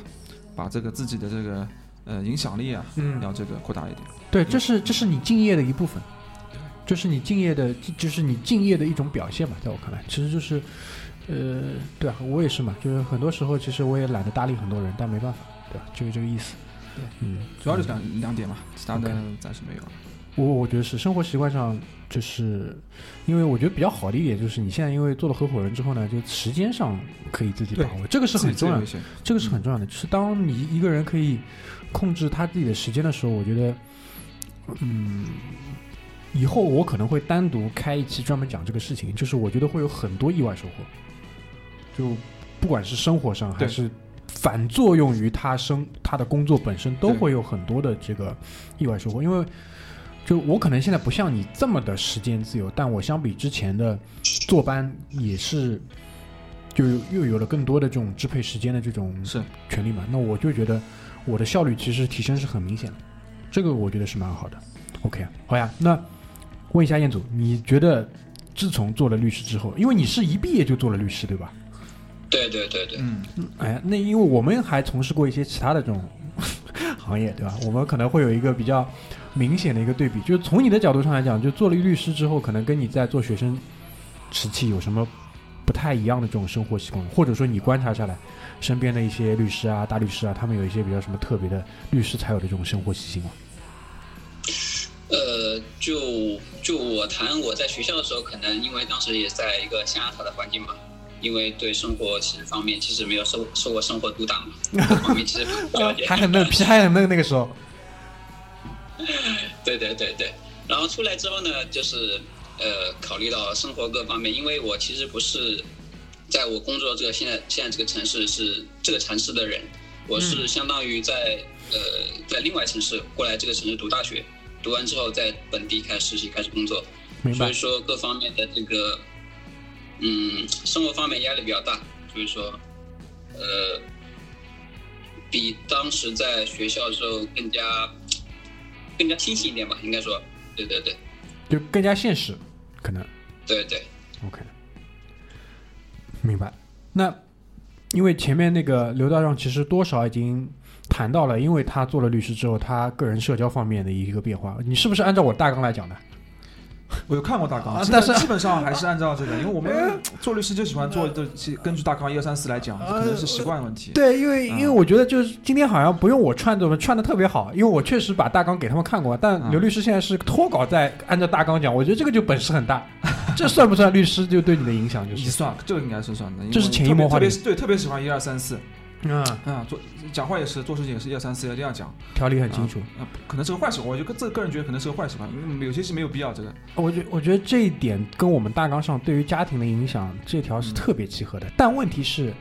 把这个自己的这个呃影响力啊，嗯，要这个扩大一点。对，这是这是你敬业的一部分，这是你敬业的，就是你敬业的一种表现嘛，在我看来，其实就是，呃，对啊，我也是嘛，就是很多时候其实我也懒得搭理很多人，但没办法，对吧？就是这个意思。对，嗯，主要就是两两点嘛，其他的暂时没有了。我我觉得是生活习惯上，就是因为我觉得比较好的一点就是你现在因为做了合伙人之后呢，就时间上可以自己把握，这个是很重要的，的。这个是很重要的。就是当你一个人可以控制他自己的时间的时候，我觉得，嗯，以后我可能会单独开一期专门讲这个事情。就是我觉得会有很多意外收获，就不管是生活上还是反作用于他生他的工作本身，都会有很多的这个意外收获。因为就我可能现在不像你这么的时间自由，但我相比之前的坐班也是。就又有了更多的这种支配时间的这种是权利嘛，那我就觉得我的效率其实提升是很明显的，这个我觉得是蛮好的。OK，好呀，那问一下彦祖，你觉得自从做了律师之后，因为你是一毕业就做了律师对吧？对对对对，嗯，哎呀，那因为我们还从事过一些其他的这种 行业对吧？我们可能会有一个比较明显的一个对比，就是从你的角度上来讲，就做了律师之后，可能跟你在做学生时期有什么不太一样的这种生活习惯，或者说你观察下来，身边的一些律师啊、大律师啊，他们有一些比较什么特别的律师才有的这种生活习性吗？呃，就就我谈我在学校的时候，可能因为当时也在一个象牙塔的环境嘛，因为对生活其实方面其实没有受受过生活毒打嘛，各 方面其实不了解。还很嫩，皮还很嫩，那个时候。对对对对，然后出来之后呢，就是呃，考虑到生活各方面，因为我其实不是在我工作这个现在现在这个城市是这个城市的人，我是相当于在、呃在另外城市过来这个城市读大学，读完之后在本地开始实习开始工作，所以，说各方面的这个嗯生活方面压力比较大，所以说呃比当时在学校的时候更加更加清醒一点吧，应该说，对对对就更加现实，可能。对对。OK，明白。那因为前面那个刘道让其实多少已经谈到了，因为他做了律师之后，他个人社交方面的一个变化。你是不是按照我大纲来讲的？我有看过大纲，啊但是基本上还是按照这个，因为我们做律师就喜欢做的，根据大纲一二三四来讲，可能是习惯问题。对，因为嗯因为我觉得就是今天好像不用我串的串的特别好，因为我确实把大纲给他们看过，但嗯刘律师现在是脱稿在按照大纲讲，我觉得这个就本事很大。这算不算律师就对你的影响？就是你算，这个应该是算的，这是潜移默化的特别特别对，特别喜欢一二三四嗯，啊，做讲话也是，做事情也是一二三四要这样讲，条理很清楚。啊，可能是个坏习惯，我就个这个人觉得可能是个坏习惯，嗯有些是没有必要这个。我觉我觉得这一点跟我们大纲上对于家庭的影响这条是特别契合的。但问题是，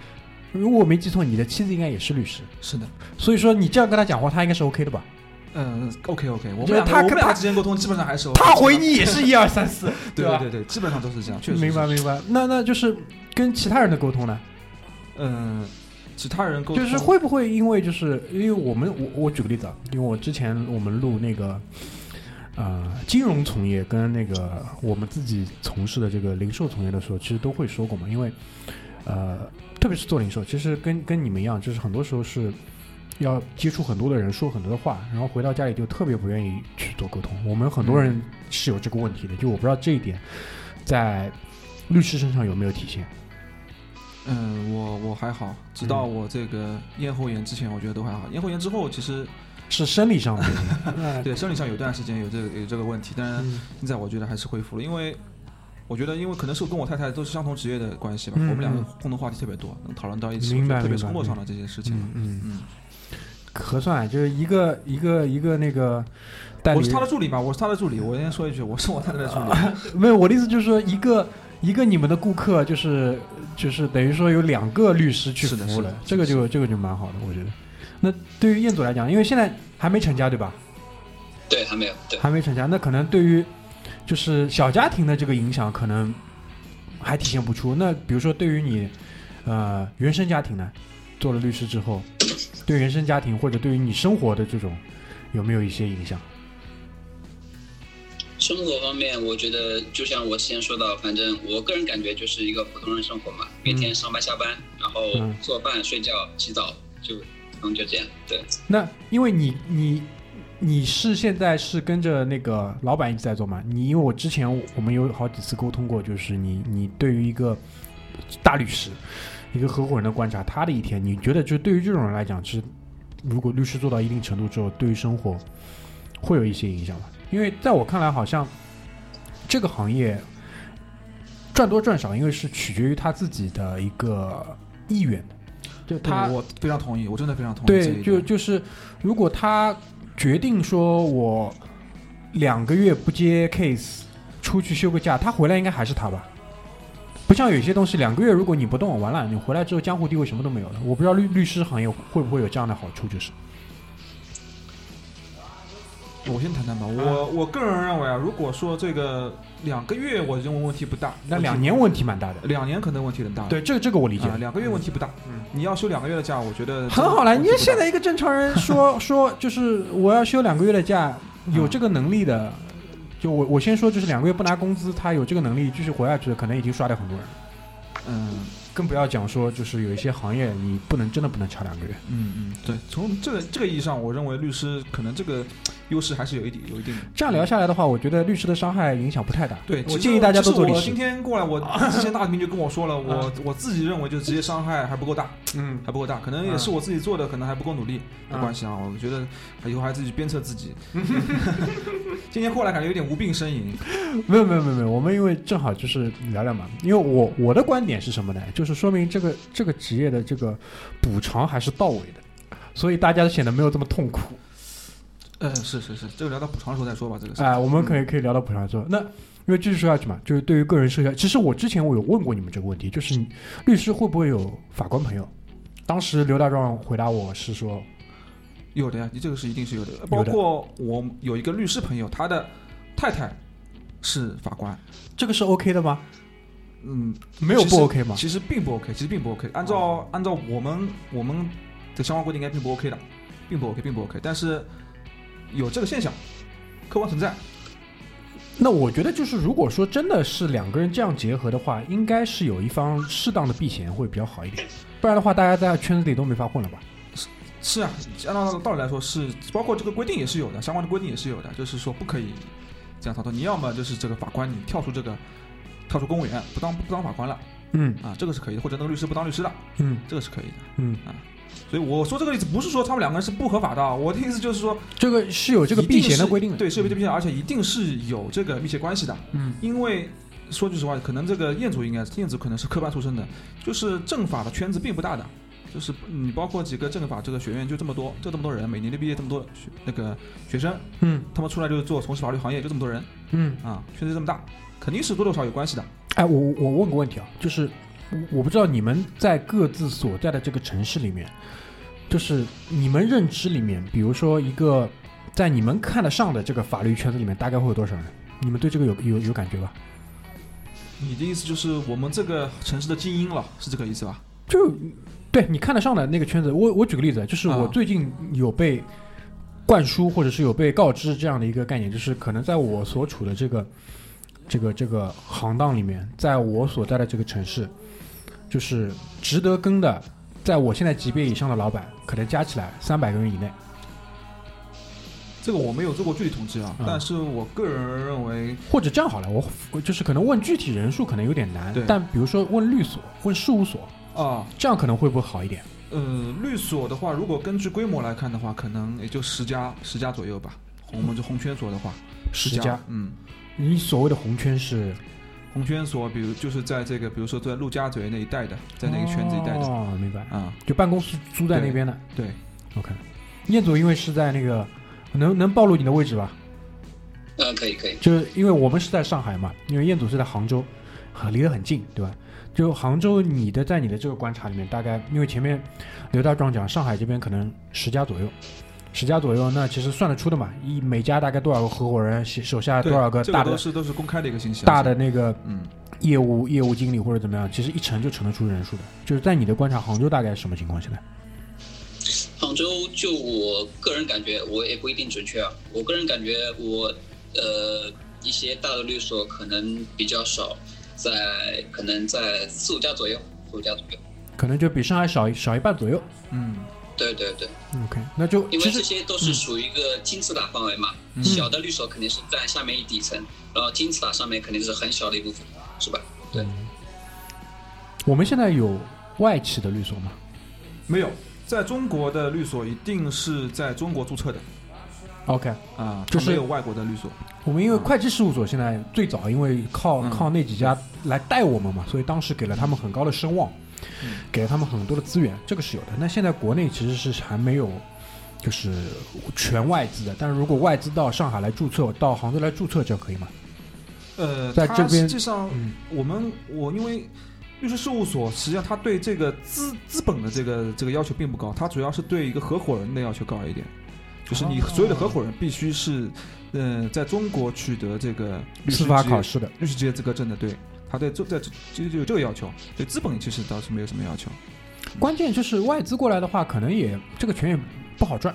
如果我没记错，你的妻子应该也是律师，是的，所以说你这样跟他讲话，他应该是 OK 的吧？嗯，OK OK，我们就是两个我们两他他个之间沟通基本上还是 OK 他回你也是一二三四，对吧？对对对，基本上都是这样，确实明白明白。那那就是跟其他人的沟通呢？嗯，其他人沟通就是会不会因为就是因为我们我我举个例子啊，因为我之前我们录那个呃金融从业跟那个我们自己从事的这个零售从业的时候，其实都会说过嘛，因为呃特别是做零售，其实跟跟你们一样，就是很多时候是。要接触很多的人，说很多的话，然后回到家里就特别不愿意去做沟通。我们很多人是有这个问题的，就我不知道这一点在律师身上有没有体现。嗯，我我还好，直到嗯我这个咽喉炎之前，我觉得都还好。咽喉炎之后，其实是生理上的。对，生理上有段时间有这个有这个问题，但是现在我觉得还是恢复了，因为我觉得因为可能是跟我太太都是相同职业的关系吧，我们两个共同话题特别多，能讨论到一起，特别工作上的这些事情。嗯嗯。核算就是一个一个一个那个，我是他的助理嘛，我是他的助理。我先说一句，我是我太太的助理。没有，我的意思就是说，一个一个你们的顾客，就是就是等于说有两个律师去服务了，这个就这个就蛮好的，我觉得。那对于彦祖来讲，因为现在还没成家，对吧？对，还没有，对，还没成家。那可能对于就是小家庭的这个影响，可能还体现不出。那比如说，对于你呃原生家庭呢，做了律师之后。对原生家庭或者对于你生活的这种有没有一些影响？生活方面，我觉得就像我之前说到，反正我个人感觉就是一个普通人生活嘛，每天上班下班，然后做饭、睡觉、洗澡，就可能就这样。对。那因为你你你是现在是跟着那个老板一直在做嘛？你因为我之前我们有好几次沟通过，就是你你对于一个大律师。一个合伙人的观察，他的一天，你觉得就对于这种人来讲，其实如果律师做到一定程度之后，对于生活会有一些影响吗？因为在我看来，好像这个行业赚多赚少，因为是取决于他自己的一个意愿的。就他，我非常同意，我真的非常同意。对，就就是如果他决定说我两个月不接 case，出去休个假，他回来应该还是他吧。不像有些东西，两个月如果你不动，完了，你回来之后江湖地位什么都没有了。我不知道律律师行业会不会有这样的好处，就是。我先谈谈吧，我我个人认为啊，如果说这个两个月，我认为问题不大。那两年问题蛮大的，两年可能问题很大。对，这个这个我理解。两个月问题不大，嗯，你要休两个月的假，我觉得很好了。你现在一个正常人说 说，就是我要休两个月的假，有这个能力的。就我我先说，就是两个月不拿工资，他有这个能力继续活下去的，可能已经刷掉很多人。嗯。更不要讲说，就是有一些行业，你不能真的不能差两个月。嗯嗯，对，从这个这个意义上，我认为律师可能这个优势还是有一点有一定。这样聊下来的话，我觉得律师的伤害影响不太大。对，我建议大家都做律师。我今天过来，我 之前大明就跟我说了，我我自己认为就职业伤害还不够大，嗯，还不够大，可能也是我自己做的可能还不够努力的关系啊。我觉得以后还自己鞭策自己。今天过来感觉有点无病呻吟。没有没有没有没有，我们因为正好就是聊聊嘛，因为我我的观点是什么呢？就是说明这个这个职业的这个补偿还是到位的，所以大家显得没有这么痛苦。嗯，是是是，这个聊到补偿的时候再说吧。这个哎，我们可以可以聊到补偿的时候。那因为继续说下去嘛，就是对于个人社交，其实我之前我有问过你们这个问题，就是律师会不会有法官朋友？当时刘大壮回答我是说有的呀，你这个是一定是有的。包括我有一个律师朋友，他的太太是法官，这个是 OK 的吗？嗯，没有不 OK 吗？其实并不 OK，其实并不 OK。按照按照我们我们的相关规定，应该并不 OK 的，并不 OK，并不 OK。但是有这个现象，客观存在。那我觉得就是，如果说真的是两个人这样结合的话，应该是有一方适当的避嫌会比较好一点。不然的话，大家在圈子里都没法混了吧？是是啊，按照道理来说是，包括这个规定也是有的，相关的规定也是有的，就是说不可以这样操作。你要么就是这个法官，你跳出这个。跳出公务员不当不当法官了，嗯。啊，这个是可以的，或者那个律师不当律师了，嗯，这个是可以的，嗯。啊，所以我说这个例子不是说他们两个人是不合法的，我的意思就是说这个是有这个避嫌的规定的，对，是有这个避嫌，而且一定是有这个密切关系的，嗯，因为说句实话，可能这个彦祖应该彦祖可能是科班出身的，就是政法的圈子并不大的，就是你包括几个政法这个学院就这么多，就这么多人，每年的毕业这么多学那个学生，嗯，他们出来就是做从事法律行业就这么多人，嗯。啊，圈子这么大。肯定是多多少有关系的。哎，我我问个问题啊，就是我不知道你们在各自所在的这个城市里面，就是你们认知里面，比如说一个在你们看得上的这个法律圈子里面，大概会有多少人？你们对这个有有有感觉吧？你的意思就是我们这个城市的精英了，是这个意思吧？就对你看得上的那个圈子，我我举个例子，就是我最近有被灌输或者是有被告知这样的一个概念，就是可能在我所处的这个。这个这个行当里面，在我所在的这个城市，就是值得跟的，在我现在级别以上的老板，可能加起来三百个人以内。这个我没有做过具体统计啊，但是我个人认为，或者这样好了，我就是可能问具体人数可能有点难，但比如说问律所、问事务所啊，这样可能会不会好一点？呃，律所的话，如果根据规模来看的话，可能也就十家十家左右吧。我们这红圈所的话，十家，嗯，你所谓的红圈是红圈所，比如就是在这个，比如说在陆家嘴那一带的，在那个圈子一带的，哦，明白，啊，就办公室租在那边的，对，OK。彦祖因为是在那个，能能暴露你的位置吧？嗯，可以可以，就是因为我们是在上海嘛，因为彦祖是在杭州，很离得很近，对吧？就杭州，你的在你的这个观察里面，大概因为前面刘大壮讲上海这边可能十家左右，十家左右，那其实算得出的嘛，一每家大概多少个合伙人，手下多少个大的都是都是公开的一个信息，大的那个嗯业务业务经理或者怎么样，其实一乘就乘得出人数的。就是在你的观察，杭州大概什么情况？现在？杭州就我个人感觉，我也不一定准确啊。我个人感觉，我呃一些大的律所可能比较少，在可能在四五家左右，四五家左右，可能就比上海少少一半左右。嗯，对对对。OK，那就因为这些都是属于一个金字塔范围嘛，小的律所肯定是在下面一底层，然后金字塔上面肯定是很小的一部分，是吧？对。我们现在有外企的律所吗？没有。在中国的律所一定是在中国注册的，OK 啊，就是没有外国的律所。我们因为会计事务所现在最早因为靠靠那几家来带我们嘛，所以当时给了他们很高的声望，给了他们很多的资源，这个是有的。那现在国内其实是还没有就是全外资的，但是如果外资到上海来注册，到杭州来注册这可以吗？呃，在这边实际上我们我因为。律师事务所实际上，他对这个资资本的这个这个要求并不高，他主要是对一个合伙人的要求高一点，就是你所有的合伙人必须是，呃，在中国取得这个司法考试的律师职业资格证的，对，他对这在其实就有这个要求，对资本其实倒是没有什么要求。关键就是外资过来的话，可能也这个钱也不好赚，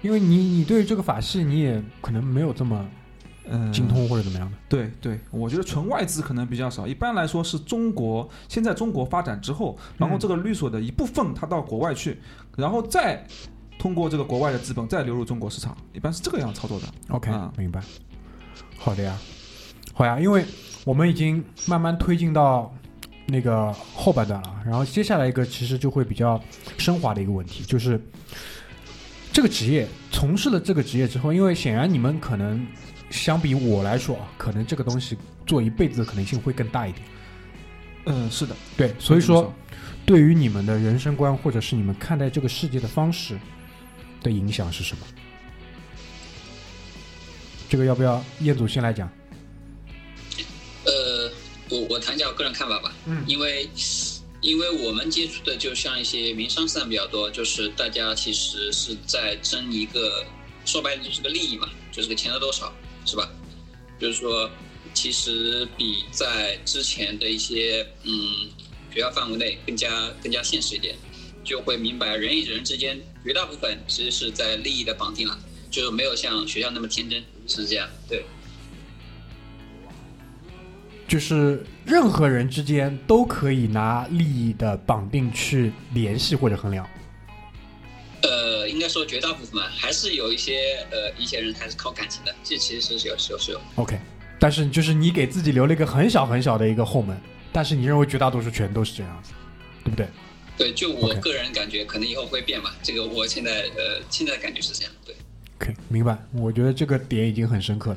因为你你对这个法系你也可能没有这么。嗯，精通或者怎么样的？对对，我觉得纯外资可能比较少。一般来说是中国现在中国发展之后，然后这个律所的一部分它到国外去，然后再通过这个国外的资本再流入中国市场，一般是这个样操作的。OK，明白。好的呀，好呀，因为我们已经慢慢推进到那个后半段了，然后接下来一个其实就会比较升华的一个问题，就是这个职业从事了这个职业之后，因为显然你们可能。相比我来说啊，可能这个东西做一辈子的可能性会更大一点。嗯，是的，对，所以说，对于你们的人生观或者是你们看待这个世界的方式的影响是什么？这个要不要彦祖先来讲？呃，我我谈一下我个人看法吧。嗯，因为因为我们接触的就像一些民商事比较多，就是大家其实是在争一个，说白了就是个利益嘛，就是个钱的多少。是吧？就是说，其实比在之前的一些嗯学校范围内更加更加现实一点，就会明白人与人之间绝大部分其实是在利益的绑定了，就是没有像学校那么天真，是这样。对，就是任何人之间都可以拿利益的绑定去联系或者衡量。呃，应该说绝大部分嘛，还是有一些呃一些人还是靠感情的，这其实是有是有是有。OK，但是就是你给自己留了一个很小很小的一个后门，但是你认为绝大多数全都是这样子，对不对？对，就我个人感觉，可能以后会变吧。这个我现在呃现在感觉是这样，对。OK，明白。我觉得这个点已经很深刻了。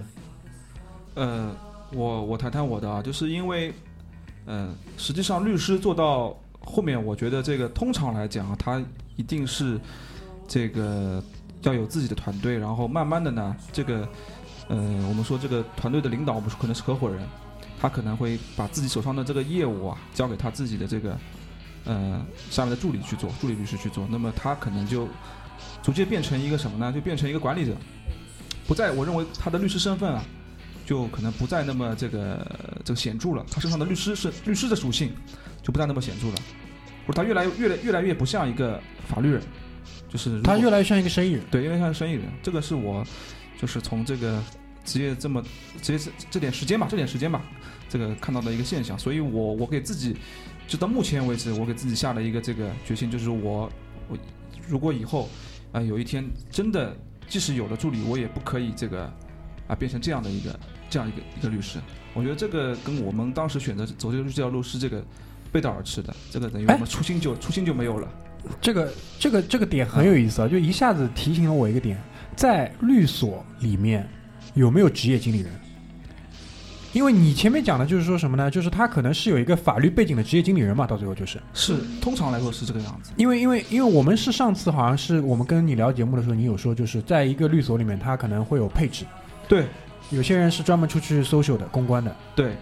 呃，我我谈谈我的啊，就是因为，嗯，实际上律师做到后面，我觉得这个通常来讲啊，他一定是。这个要有自己的团队，然后慢慢的呢，这个，呃，我们说这个团队的领导，我们说可能是合伙人，他可能会把自己手上的这个业务啊，交给他自己的这个，呃，下面的助理去做，助理律师去做，那么他可能就逐渐变成一个什么呢？就变成一个管理者，不再，我认为他的律师身份啊，就可能不再那么这个这个显著了，他身上的律师是律师的属性就不再那么显著了，或者他越来越来越来越不像一个法律人。就是他越来越像一个生意人，对，越来越像生意人。这个是我，就是从这个职业这么职业这这点时间吧，这点时间吧，这个看到的一个现象。所以我我给自己，就到目前为止，我给自己下了一个这个决心，就是我我如果以后啊有一天真的即使有了助理，我也不可以这个啊变成这样的一个这样一个一个律师。我觉得这个跟我们当时选择走这个这条路是这个。背道而驰的，这个等于我们初心就初心就没有了。这个这个这个点很有意思啊，就一下子提醒了我一个点，在律所里面有没有职业经理人？因为你前面讲的就是说什么呢？就是他可能是有一个法律背景的职业经理人嘛，到最后就是是，通常来说是这个样子。因为因为因为我们是上次好像是我们跟你聊节目的时候，你有说就是在一个律所里面，他可能会有配置，对，有些人是专门出去 social 的公关的，对，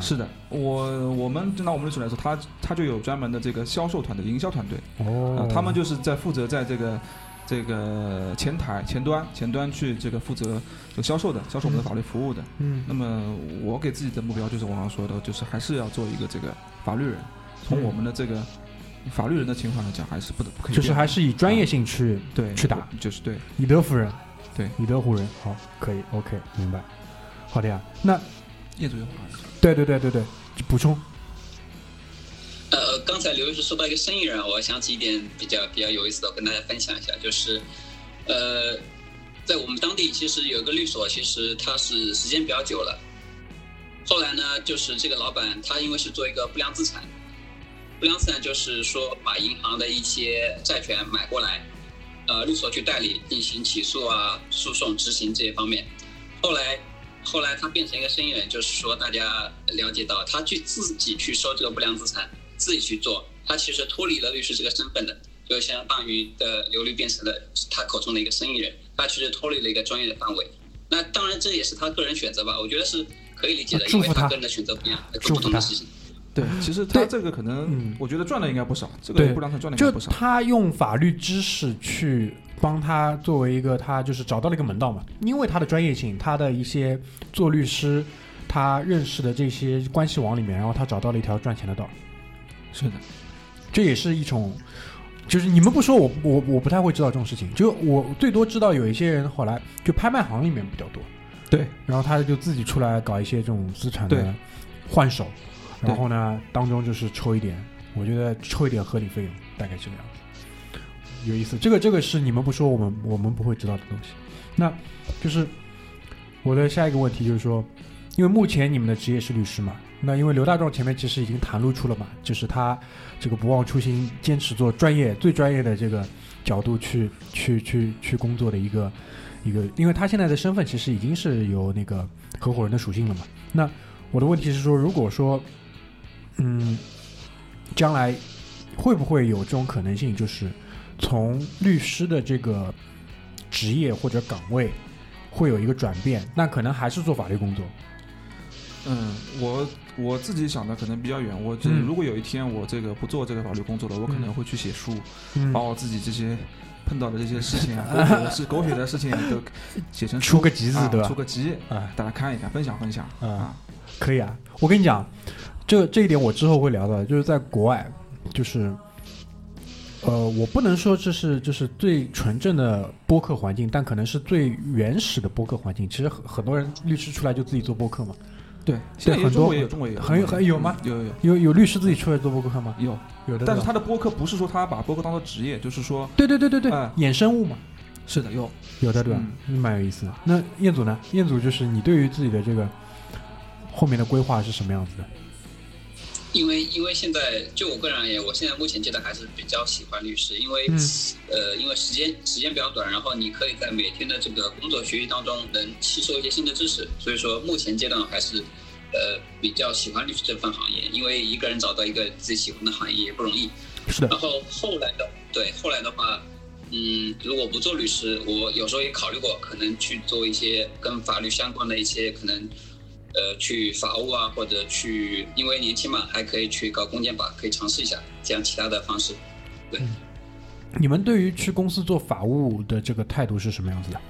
是的。我我们就拿我们律所来说，他他就有专门的这个销售团队、营销团队，哦，他们就是在负责在这个。这个前台前端前端去这个负责就销售的销售我们的法律服务的，嗯，那么我给自己的目标就是我刚刚说的，就是还是要做一个这个法律人。从我们的这个法律人的情况来讲，还是不得不可以，就是还是以专业性去对去打，就是对。以德服人，对以德服人，好，可以，OK，明白，好的呀。那业主有话，对对对对对，补充。呃，刚才刘律师说到一个生意人，我想起一点比较比较有意思的，我跟大家分享一下，就是，呃，在我们当地其实有一个律所，其实它是时间比较久了。后来呢，就是这个老板他因为是做一个不良资产，不良资产就是说把银行的一些债权买过来，呃，律所去代理进行起诉啊、诉讼、执行这些方面。后来，后来他变成一个生意人，就是说大家了解到他去自己去收这个不良资产。自己去做，他其实脱离了律师这个身份的，就相当于的刘律变成了他口中的一个生意人，他其实脱离了一个专业的范围。那当然这也是他个人选择吧，我觉得是可以理解的，因为他个人的选择不一样，做不同的事情。对，其实他这个可能，我觉得赚的应该不少，这个不让他赚的应该不少。他用法律知识去帮他作为一个他就是找到了一个门道嘛，因为他的专业性，他的一些做律师他认识的这些关系网里面，然后他找到了一条赚钱的道。是的，这也是一种，就是你们不说我我我不太会知道这种事情。就我最多知道有一些人后来就拍卖行里面比较多，对，然后他就自己出来搞一些这种资产的换手，然后呢当中就是抽一点，我觉得抽一点合理费用，大概这个样子，有意思。这个这个是你们不说我们我们不会知道的东西。那就是我的下一个问题就是说，因为目前你们的职业是律师嘛？那因为刘大壮前面其实已经袒露出了嘛，就是他这个不忘初心，坚持做专业最专业的这个角度去去去去工作的一个一个，因为他现在的身份其实已经是有那个合伙人的属性了嘛。那我的问题是说，如果说嗯，将来会不会有这种可能性，就是从律师的这个职业或者岗位会有一个转变，那可能还是做法律工作。嗯，我我自己想的可能比较远。我就是如果有一天我这个不做这个法律工作了，我可能会去写书，把我自己这些碰到的这些事情啊，狗血的事、狗血的事情都写成出个集子，对吧？出个集啊，大家看一看，分享分享啊，可以啊。我跟你讲，这这一点我之后会聊到，就是在国外，就是呃，我不能说这是就是最纯正的播客环境，但可能是最原始的播客环境。其实很很多人律师出来就自己做播客嘛。对，现在很多也有，中国也有，很有很有吗？有有有有律师自己出来做播客吗？有有的，但是他的播客不是说他把播客当做职业，就是说，对对对对对，衍生物嘛，是的，有有的对吧？蛮有意思的。那彦祖呢？彦祖就是你对于自己的这个后面的规划是什么样子的？因为因为现在就我个人而言，我现在目前阶段还是比较喜欢律师，因为呃，因为时间时间比较短，然后你可以在每天的这个工作学习当中能吸收一些新的知识，所以说目前阶段还是呃比较喜欢律师这份行业，因为一个人找到一个自己喜欢的行业也不容易。是的。然后后来的对后来的话，嗯，如果不做律师，我有时候也考虑过，可能去做一些跟法律相关的一些可能。呃，去法务啊，或者去，因为年轻嘛，还可以去搞公检法，可以尝试一下这样其他的方式。对，你们对于去公司做法务的这个态度是什么样子的？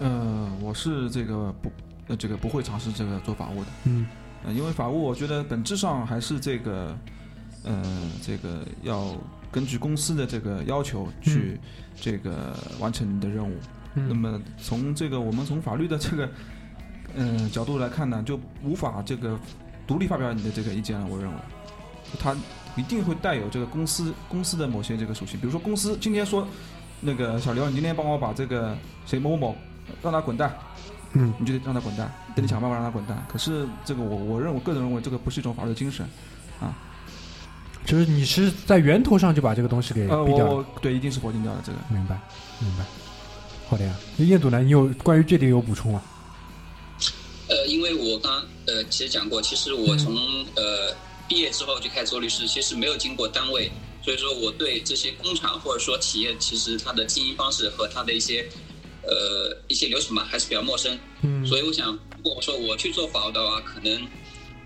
呃，我是这个不，呃，这个不会尝试这个做法务的。嗯，呃，因为法务我觉得本质上还是这个，呃，这个要根据公司的这个要求去这个完成你的任务。那么从这个我们从法律的这个。嗯，角度来看呢，就无法这个独立发表你的这个意见了。我认为，他一定会带有这个公司公司的某些这个属性。比如说，公司今天说，那个小刘，你今天帮我把这个谁某某某让他滚蛋，嗯，你就得让他滚蛋，得想办法让他滚蛋。可是这个我我认为，个人认为这个不是一种法律精神，啊，就是你是在源头上就把这个东西给呃，毙掉了。我对一定是否定掉的这个。明白，明白。好的呀，那叶祖呢？你有关于这点有补充吗？呃，因为我刚呃其实讲过，其实我嗯从、呃毕业之后就开始做律师，其实没有经过单位，所以说我对这些工厂或者说企业，其实它的经营方式和它的一些呃一些流程吧，还是比较陌生。嗯，所以我想，如果我说我去做法务的话，可能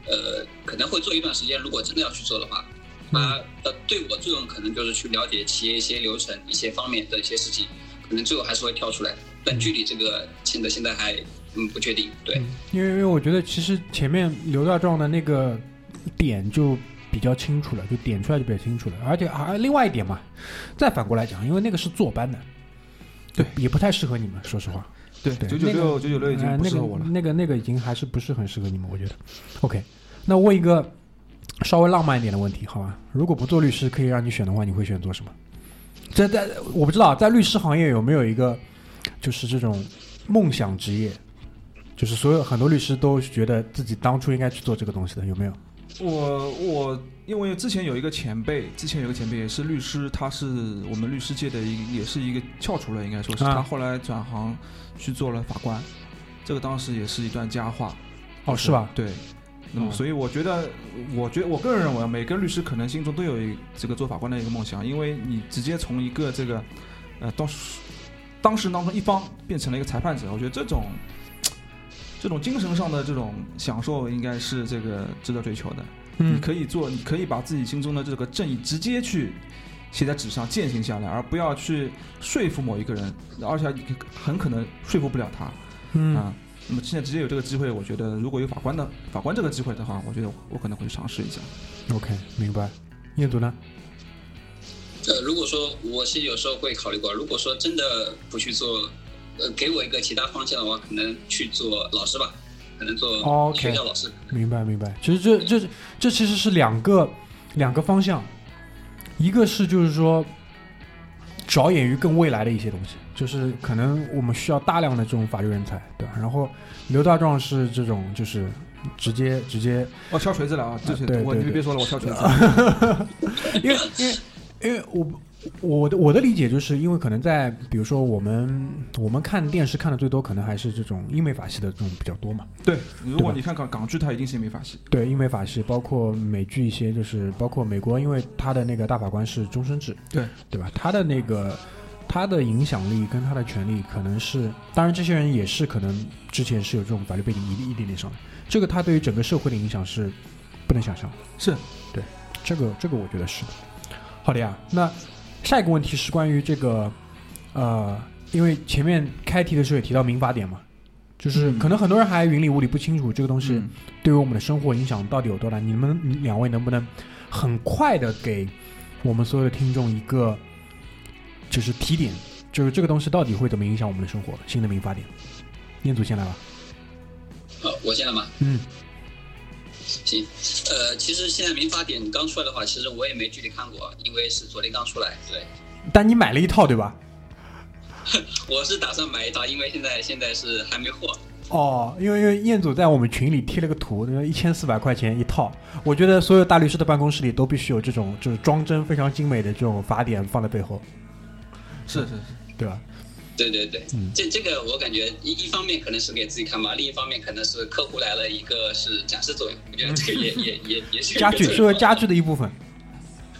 呃可能会做一段时间。如果真的要去做的话，它呃对我作用可能就是去了解企业一些流程、一些方面的一些事情，可能最后还是会跳出来。但具体这个现在现在还嗯不确定。对，嗯因为因为我觉得其实前面刘大壮的那个点就比较清楚了，就点出来就比较清楚了，而且还另外一点嘛，再反过来讲，因为那个是坐班的，对，也不太适合你们，说实话。对，对九九六九九六已呃经不适合我了。那个那个已经还是不是很适合你们，我觉得。OK，那问一个稍微浪漫一点的问题，好吧？如果不做律师，可以让你选的话，你会选做什么？这在我不知道，在律师行业有没有一个就是这种梦想职业，就是所有很多律师都觉得自己当初应该去做这个东西的，有没有？我我因为之前有一个前辈，之前有一个前辈也是律师，他是我们律师界的一个也是一个翘楚了，应该说是、啊他后来转行去做了法官，这个当时也是一段佳话。哦，是吧？对。那么，哦所以我觉得，我觉得我个人认为，每个律师可能心中都有一这个做法官的一个梦想，因为你直接从一个这个，呃，当时当事人当中一方变成了一个裁判者，我觉得这种这种精神上的这种享受，应该是这个值得追求的。你嗯，可以做，你可以把自己心中的这个正义直接去写在纸上践行下来，而不要去说服某一个人，而且很可能说服不了他。嗯啊。那么现在直接有这个机会，我觉得如果有法官的法官这个机会的话，我觉得我可能会尝试一下。，OK，明白。彦祖呢？呃，如果说我是有时候会考虑过，如果说真的不去做，呃，给我一个其他方向的话，可能去做老师吧，可能做 OK 学校老师。明白明白。其实这这这其实是两个两个方向，一个是就是说着眼于更未来的一些东西，就是可能我们需要大量的这种法律人才，对吧？然后刘大壮是这种就是直接直接，哦敲锤子了啊！对对对你别说了，我敲锤子。因为因为因为我。我的我的理解就是因为可能在比如说我们我们看电视看的最多可能还是这种英美法系的这种比较多嘛，对，如果你看港港剧，它一定是英美法系。对，英美法系，包括美剧一些，就是包括美国，因为他的那个大法官是终身制，对对吧？他的那个他的影响力跟他的权利，可能是，当然这些人也是可能之前是有这种法律背景一一点点上的，这个他对于整个社会的影响是不能想象是对，这个这个我觉得是的。好的呀，那下一个问题是关于这个，呃，因为前面开题的时候也提到民法典嘛，就是嗯可能很多人还云里雾里不清楚这个东西。嗯对于我们的生活影响到底有多大？你们你两位能不能很快的给我们所有的听众一个就是提点，就是这个东西到底会怎么影响我们的生活？新的民法典，念祖先来吧。好，我先来吗？嗯行，呃，其实现在民法典刚出来的话，其实我也没具体看过，因为是昨天刚出来。对，但你买了一套对吧？我是打算买一套，因为现在现在是还没货。哦，因为因为彦祖在我们群里贴了个图，那一千四百块钱一套。我觉得所有大律师的办公室里都必须有这种就是装帧非常精美的这种法典放在背后，是是是，对吧？对对对，嗯这这个我感觉一一方面可能是给自己看吧，另一方面可能是客户来了，一个是展示作用。我觉得这个也也也也是家具作用作为家具的一部分。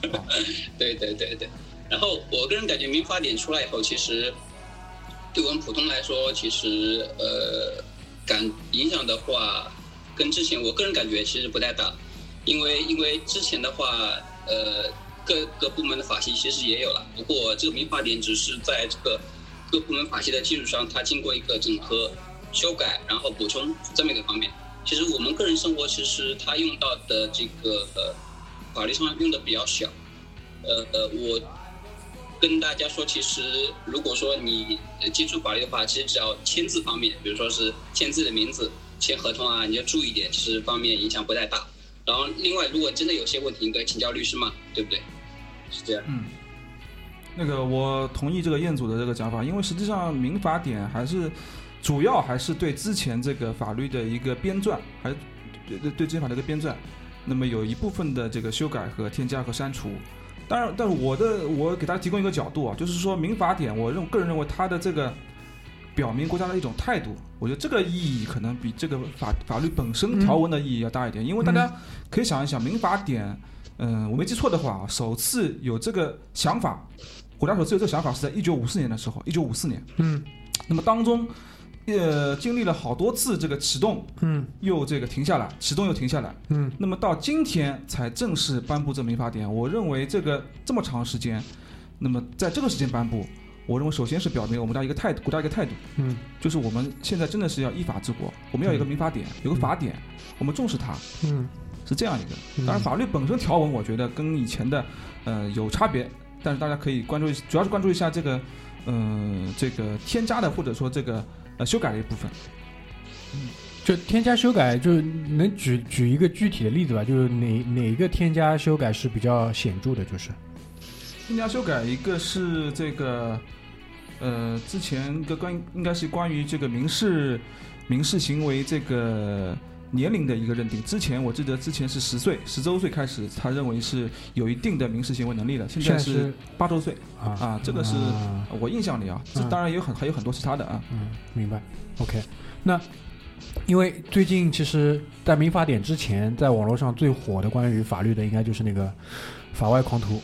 对对对对。然后我个人感觉民法典出来以后，其实对我们普通来说，其实呃感影响的话，跟之前我个人感觉其实不太大，因为因为之前的话，呃各个部门的法系其实也有了，不过这个民法典只是在这个各部门法系的基础上，它经过一个整合、修改，然后补充这么一个方面。其实我们个人生活，其实它用到的这个呃法律上用的比较小。呃呃，我跟大家说，其实如果说你接触法律的话，其实只要签字方面，比如说是签字的名字、签合同啊，你就注意点，其实方面影响不太大。然后另外，如果真的有些问题，你该请教律师嘛，对不对？是这样。嗯。那个我同意这个彦祖的这个讲法，因为实际上民法典还是主要还是对之前这个法律的一个编撰，还对对对之前法律的一个编撰。那么有一部分的这个修改和添加和删除。当然，但是我的我给大家提供一个角度啊，就是说民法典，我认个人认为它的这个表明国家的一种态度，我觉得这个意义可能比这个法法律本身条文的意义要大一点。因为大家可以想一想，民法典，嗯，我没记错的话，首次有这个想法，国家首次有这个想法是在一九五四年的时候，一九五四年。嗯，那么当中。呃，经历了好多次这个启动，嗯，又这个停下来，启动又停下来，嗯，那么到今天才正式颁布这民法典。我认为这个这么长时间，那么在这个时间颁布，我认为首先是表明我们的一个态度，国家一个态度，嗯，就是我们现在真的是要依法治国，我们要有一个民法典，有个法典，我们重视它，嗯，是这样一个。当然，法律本身条文我觉得跟以前的呃有差别，但是大家可以关注，主要是关注一下这个，嗯，这个添加的或者说这个。呃，修改的一部分，嗯，就添加修改，就是能举举一个具体的例子吧？就是哪哪一个添加修改是比较显著的？就是添加修改，一个是这个，呃，之前一个关应该是关于这个民事民事行为这个年龄的一个认定。之前我记得之前是十岁十周岁开始，他认为是有一定的民事行为能力的，现在是八周岁。啊，这个是我印象里啊，这当然也有很还有很多其他的啊。嗯，明白。OK，那因为最近其实，在民法典之前，在网络上最火的关于法律的，应该就是那个法外狂徒，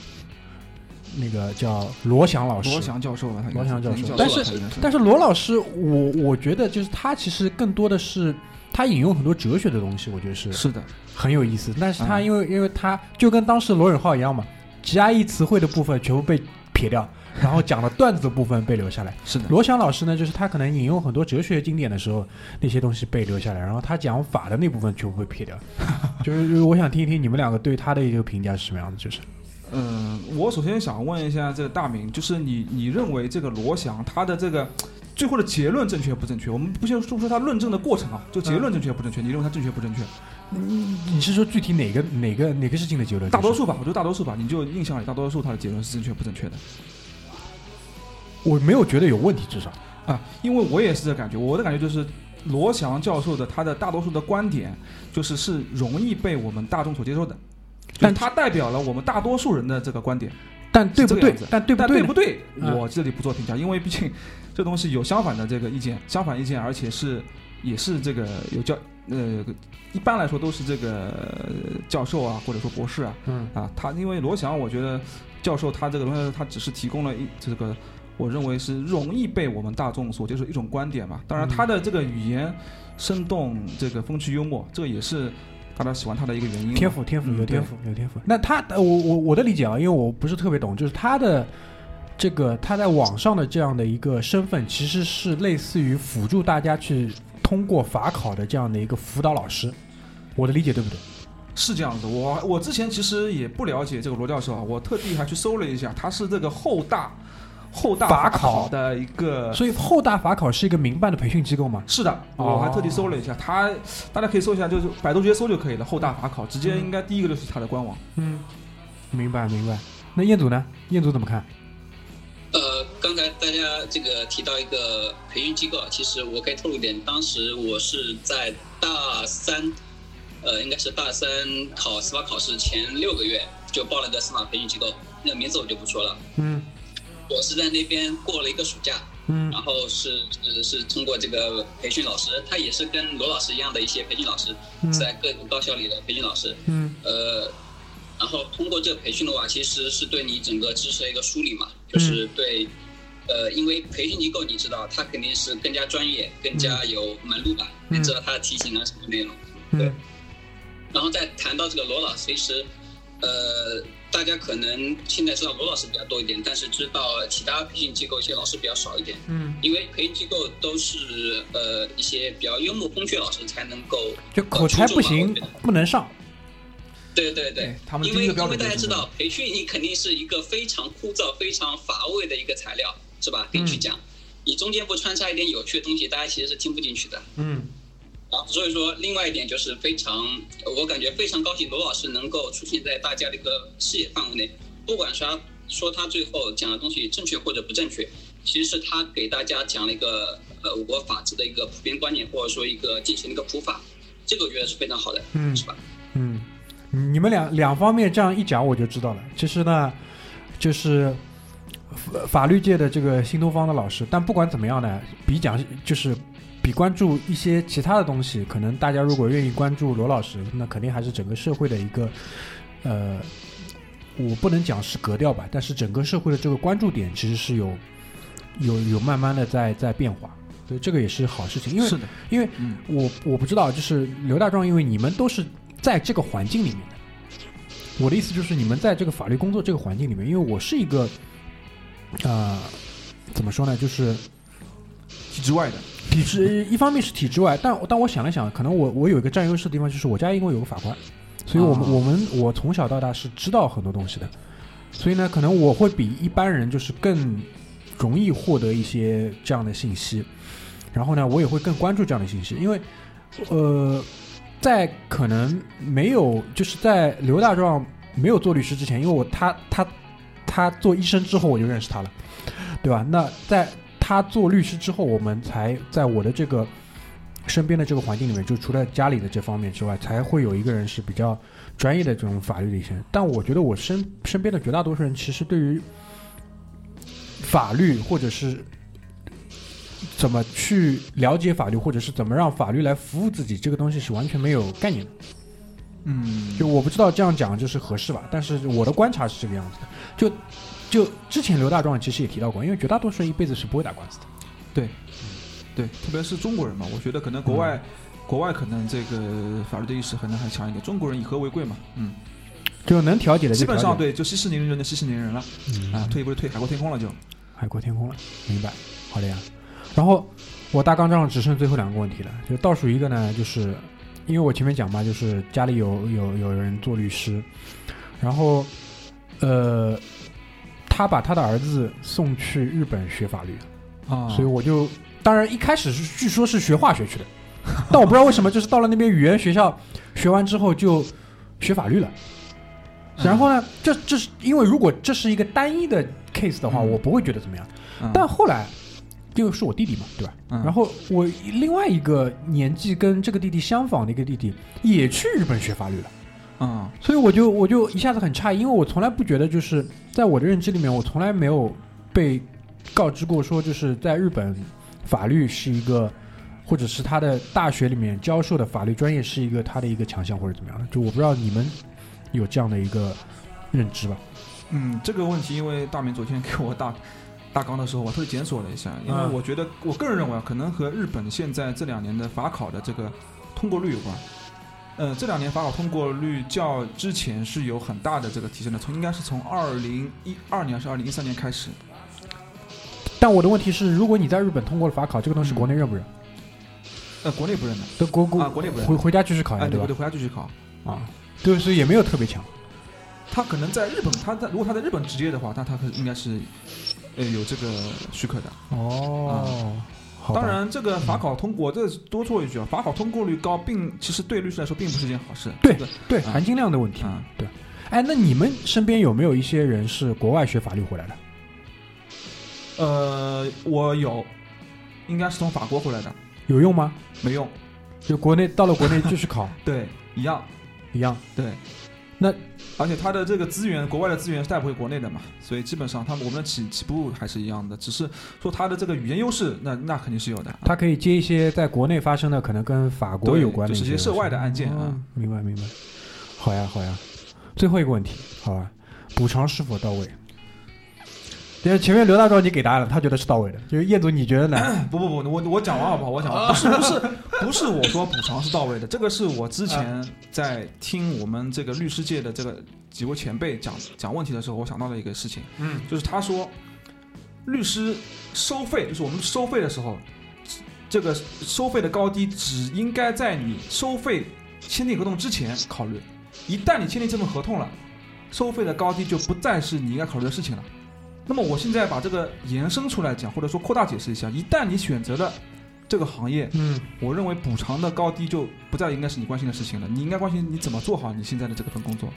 那个叫罗翔老师，罗翔教授啊，罗翔教授。但是但是罗老师，我我觉得就是他其实更多的是他引用很多哲学的东西，我觉得是是的，很有意思。但是他因为因为他就跟当时罗永浩一样嘛。加一词汇的部分全部被撇掉，然后讲的段子的部分被留下来。是的，罗翔老师呢，就是他可能引用很多哲学经典的时候，那些东西被留下来，然后他讲法的那部分全部被撇掉。就是我想听一听你们两个对他的一个评价是什么样的？就是，嗯，我首先想问一下这个大明，就是你你认为这个罗翔他的这个最后的结论正确不正确？我们不先说说他论证的过程啊，就结论正确不正确？你认为他正确不正确？你你是说具体哪个哪个哪个事情的结论？大多数吧，我觉得大多数吧。你就印象里，大多数他的结论是正确不正确的？我没有觉得有问题，至少啊，因为我也是这感觉。我的感觉就是，罗翔教授的他的大多数的观点，就是是容易被我们大众所接受的，但他代表了我们大多数人的这个观点。但对不对？但对不对？不对？我这里不做评价，因为毕竟这东西有相反的这个意见，相反意见，而且是也是这个有教。呃，一般来说都是这个教授啊，或者说博士啊，嗯啊，他因为罗翔，我觉得教授他这个东西，他只是提供了一这个，我认为是容易被我们大众所接受一种观点嘛。当然，他的这个语言生动，这个风趣幽默，这个也是大家喜欢他的一个原因。天赋，天赋，有天赋，有天赋。那他，我我我的理解啊，因为我不是特别懂，就是他的这个他在网上的这样的一个身份，其实是类似于辅助大家去。通过法考的这样的一个辅导老师，我的理解对不对？是这样的。我我之前其实也不了解这个罗教授啊，我特地还去搜了一下，他是这个后大后大法考的一个，所以后大法考是一个民办的培训机构吗？是的，我还特地搜了一下，他大家可以搜一下，就是百度直接搜就可以了。后大法考直接应该第一个就是他的官网。嗯，明白明白。那彦祖呢？彦祖怎么看？呃，刚才大家这个提到一个培训机构，其实我可以透露一点，当时我是在大三，呃，应该是大三考司法考试前六个月就报了个司法培训机构，那个名字我就不说了。嗯，我是在那边过了一个暑假，嗯，然后是是是通过这个培训老师，他也是跟罗老师一样的一些培训老师，在各个高校里的培训老师，嗯，呃。然后通过这个培训的话，其实是对你整个知识的一个梳理嘛，就是对，呃，因为培训机构你知道，它肯定是更加专业、更加有门路吧，你知道它的题型啊什么内容，对。然后再谈到这个罗老师，其实，呃，大家可能现在知道罗老师比较多一点，但是知道其他培训机构一些老师比较少一点，嗯，因为培训机构都是呃一些比较幽默风趣老师才能够，就口才不行不能上。对对对，因为因为大家知道，培训你肯定是一个非常枯燥、非常乏味的一个材料，是吧？给你去讲，你中间不穿插一点有趣的东西，大家其实是听不进去的。嗯。然后所以说，另外一点就是非常，我感觉非常高兴，罗老师能够出现在大家的一个视野范围内。不管说他说他最后讲的东西正确或者不正确，其实是他给大家讲了一个呃我国法治的一个普遍观念，或者说一个进行了一个普法，这个我觉得是非常好的，嗯，是吧？嗯。你们两两方面这样一讲，我就知道了。其实呢，就是法法律界的这个新东方的老师，但不管怎么样呢，比讲就是比关注一些其他的东西，可能大家如果愿意关注罗老师，那肯定还是整个社会的一个呃，我不能讲是格调吧，但是整个社会的这个关注点其实是有有有慢慢的在在变化。所以这个也是好事情，因为是的，因为嗯我我不知道，就是刘大壮，因为你们都是在这个环境里面的。我的意思就是，你们在这个法律工作这个环境里面，因为我是一个，呃，怎么说呢，就是体制外的，体制，一方面是体制外，但但我想了想，可能我我有一个占优势的地方，就是我家因为有个法官，所以我们、哦我们我从小到大是知道很多东西的，所以呢，可能我会比一般人就是更容易获得一些这样的信息，然后呢，我也会更关注这样的信息，因为呃，在可能没有就是在刘大壮没有做律师之前，因为我他他他做医生之后我就认识他了，对吧？那在他做律师之后，我们才在我的这个身边的这个环境里面，就除了家里的这方面之外，才会有一个人是比较专业的这种法律的一些人。但我觉得我身身边的绝大多数人，其实对于法律或者是怎么去了解法律，或者是怎么让法律来服务自己，这个东西是完全没有概念的。嗯，就我不知道这样讲就是合适吧，但是我的观察是这个样子的。就就之前刘大壮其实也提到过，因为绝大多数人一辈子是不会打官司的。对，对特别是中国人嘛，我觉得可能国外、国外可能这个法律的意识可能还强一点，中国人以和为贵嘛，嗯，就能调解的基本上，对，就息事宁人的息事宁人了，嗯。啊，退一步就退海阔天空了就，海阔天空了，明白？好的呀。然后我大纲上只剩最后两个问题了，就倒数一个呢，就是因为我前面讲嘛，就是家里有有有人做律师，然后呃，他把他的儿子送去日本学法律，啊。所以我就当然一开始是据说是学化学去的，但我不知道为什么，就是到了那边语言学校学完之后就学法律了。然后呢，这这是因为如果这是一个单一的 case 的话，嗯。我不会觉得怎么样。嗯。但后来就是我弟弟嘛，对吧？嗯然后我另外一个年纪跟这个弟弟相仿的一个弟弟也去日本学法律了。嗯所以我就我就一下子很诧异，因为我从来不觉得就是在我的认知里面，我从来没有被告知过说就是在日本法律是一个，或者是他的大学里面教授的法律专业是一个他的一个强项或者怎么样的，就我不知道你们有这样的一个认知吧？嗯，这个问题因为大明昨天给我大大纲的时候，我特地检索了一下，因为嗯我觉得我个人认为啊，可能和日本现在这两年的法考的这个通过率有关。呃，这两年法考通过率较之前是有很大的这个提升的，从应该是从二零一二年还是二零一三年开始。但我的问题是，如果你在日本通过了法考，这个东西嗯国内认不认？呃，国内不认的，都国国啊国内不认回回家继续考哎，呀，吧对不对？？回家继续考。啊，对，所以也没有特别强。他可能在日本，他在如果他在日本职业的话，那他可应该是呃有这个许可的。哦，当，然，这个法考通过，这多说一句啊，法考通过率高，并其实对律师来说并不是件好事。对这个对啊含金量的问题。啊，哎，那你们身边有没有一些人是国外学法律回来的？呃，我有，应该是从法国回来的，有用吗？没用。就国内到了国内继续考 对，一样。一样。对，那而且它的这个资源，国外的资源是带不回国内的嘛，所以基本上他们我们的起起步还是一样的，只是说它的这个语言优势，那那肯定是有的。他可以接一些在国内发生的可能跟法国对有关的就是一些涉外的案件啊哦明白明白。好呀好呀，最后一个问题，好吧，补偿是否到位？因为前面刘大壮你给答案了，他觉得是到位的。就是彦祖，你觉得呢？不不不，我我讲完好不好？我讲完，不是不是不是我说补偿是到位的，这个是我之前在听我们这个律师界的这个几位前辈讲讲问题的时候，我想到的一个事情，嗯，就是他说，律师收费，就是我们收费的时候，这个收费的高低只应该在你收费签订合同之前考虑，一旦你签订这份合同了，收费的高低就不再是你应该考虑的事情了。那么我现在把这个延伸出来讲，或者说扩大解释一下，一旦你选择了这个行业，嗯，我认为补偿的高低就不再应该是你关心的事情了，你应该关心你怎么做好你现在的这个份工作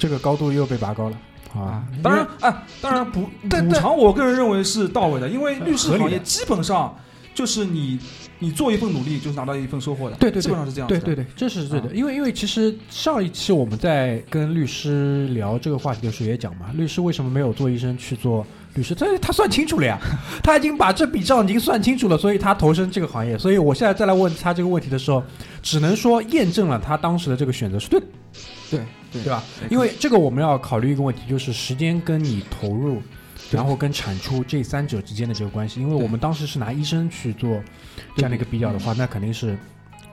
这个高度又被拔高了啊。当然，啊，当然补补偿，我个人认为是到位的，因为律师行业基本上就是你你做一份努力，就是拿到一份收获的。对对，基本上是这样。对对对，这是对的。因为因为其实上一期我们在跟律师聊这个话题的时候也讲嘛，律师为什么没有做医生去做律师？这他算清楚了呀，他已经把这笔账已经算清楚了，所以他投身这个行业。所以我现在再来问他这个问题的时候，只能说验证了他当时的这个选择是对的。对对吧？因为这个我们要考虑一个问题，就是时间跟你投入，然后跟产出这三者之间的这个关系。因为我们当时是拿医生去做这样的一个比较的话，那肯定是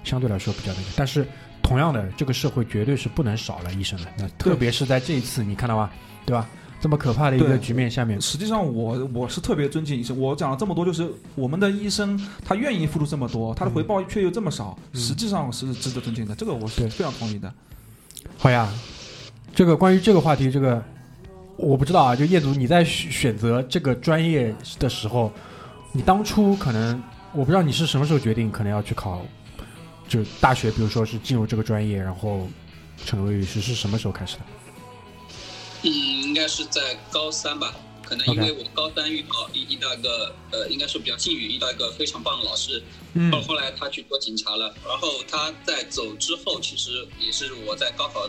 相对来说比较那个。但是同样的，这个社会绝对是不能少了医生的。那特别是在这一次，你看到吧？对吧？这么可怕的一个局面下面，实际上我我是特别尊敬医生。我讲了这么多，就是我们的医生他愿意付出这么多，他的回报却又这么少，实际上是值得尊敬的。这个我是非常同意的。好呀，这个关于这个话题，这个我不知道啊。就业主，你在选择这个专业的时候，你当初可能我不知道你是什么时候决定可能要去考，就大学，比如说是进入这个专业，然后成为律师，是什么时候开始的？嗯，应该是在高三吧。可能因为我高三遇到一一个呃，应该说比较幸运，遇到一个非常棒的老师。嗯。后后来他去做警察了，然后他在走之后，其实也是我在高考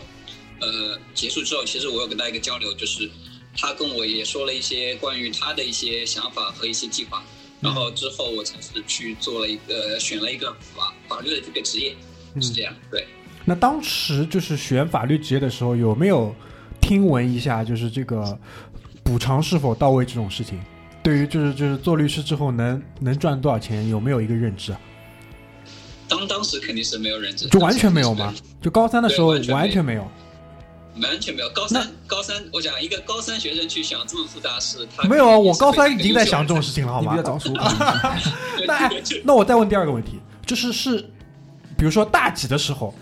呃结束之后，其实我有跟他一个交流，就是他跟我也说了一些关于他的一些想法和一些计划。然后之后我才是去做了一个选了一个法法律的这个职业，是这样。对。那当时就是选法律职业的时候，有没有听闻一下，就是这个？补偿是否到位这种事情，对于就是就是做律师之后能能赚多少钱，有没有一个认知啊？当当时肯定是没有认知，就完全没有吗？就高三的时候完全没有，完全没有。高三高三，我讲一个高三学生去想这么复杂事，他没有啊。我高三已经在想这种事情了，好吗？你别早熟。那那我再问第二个问题，就是是，比如说大几的时候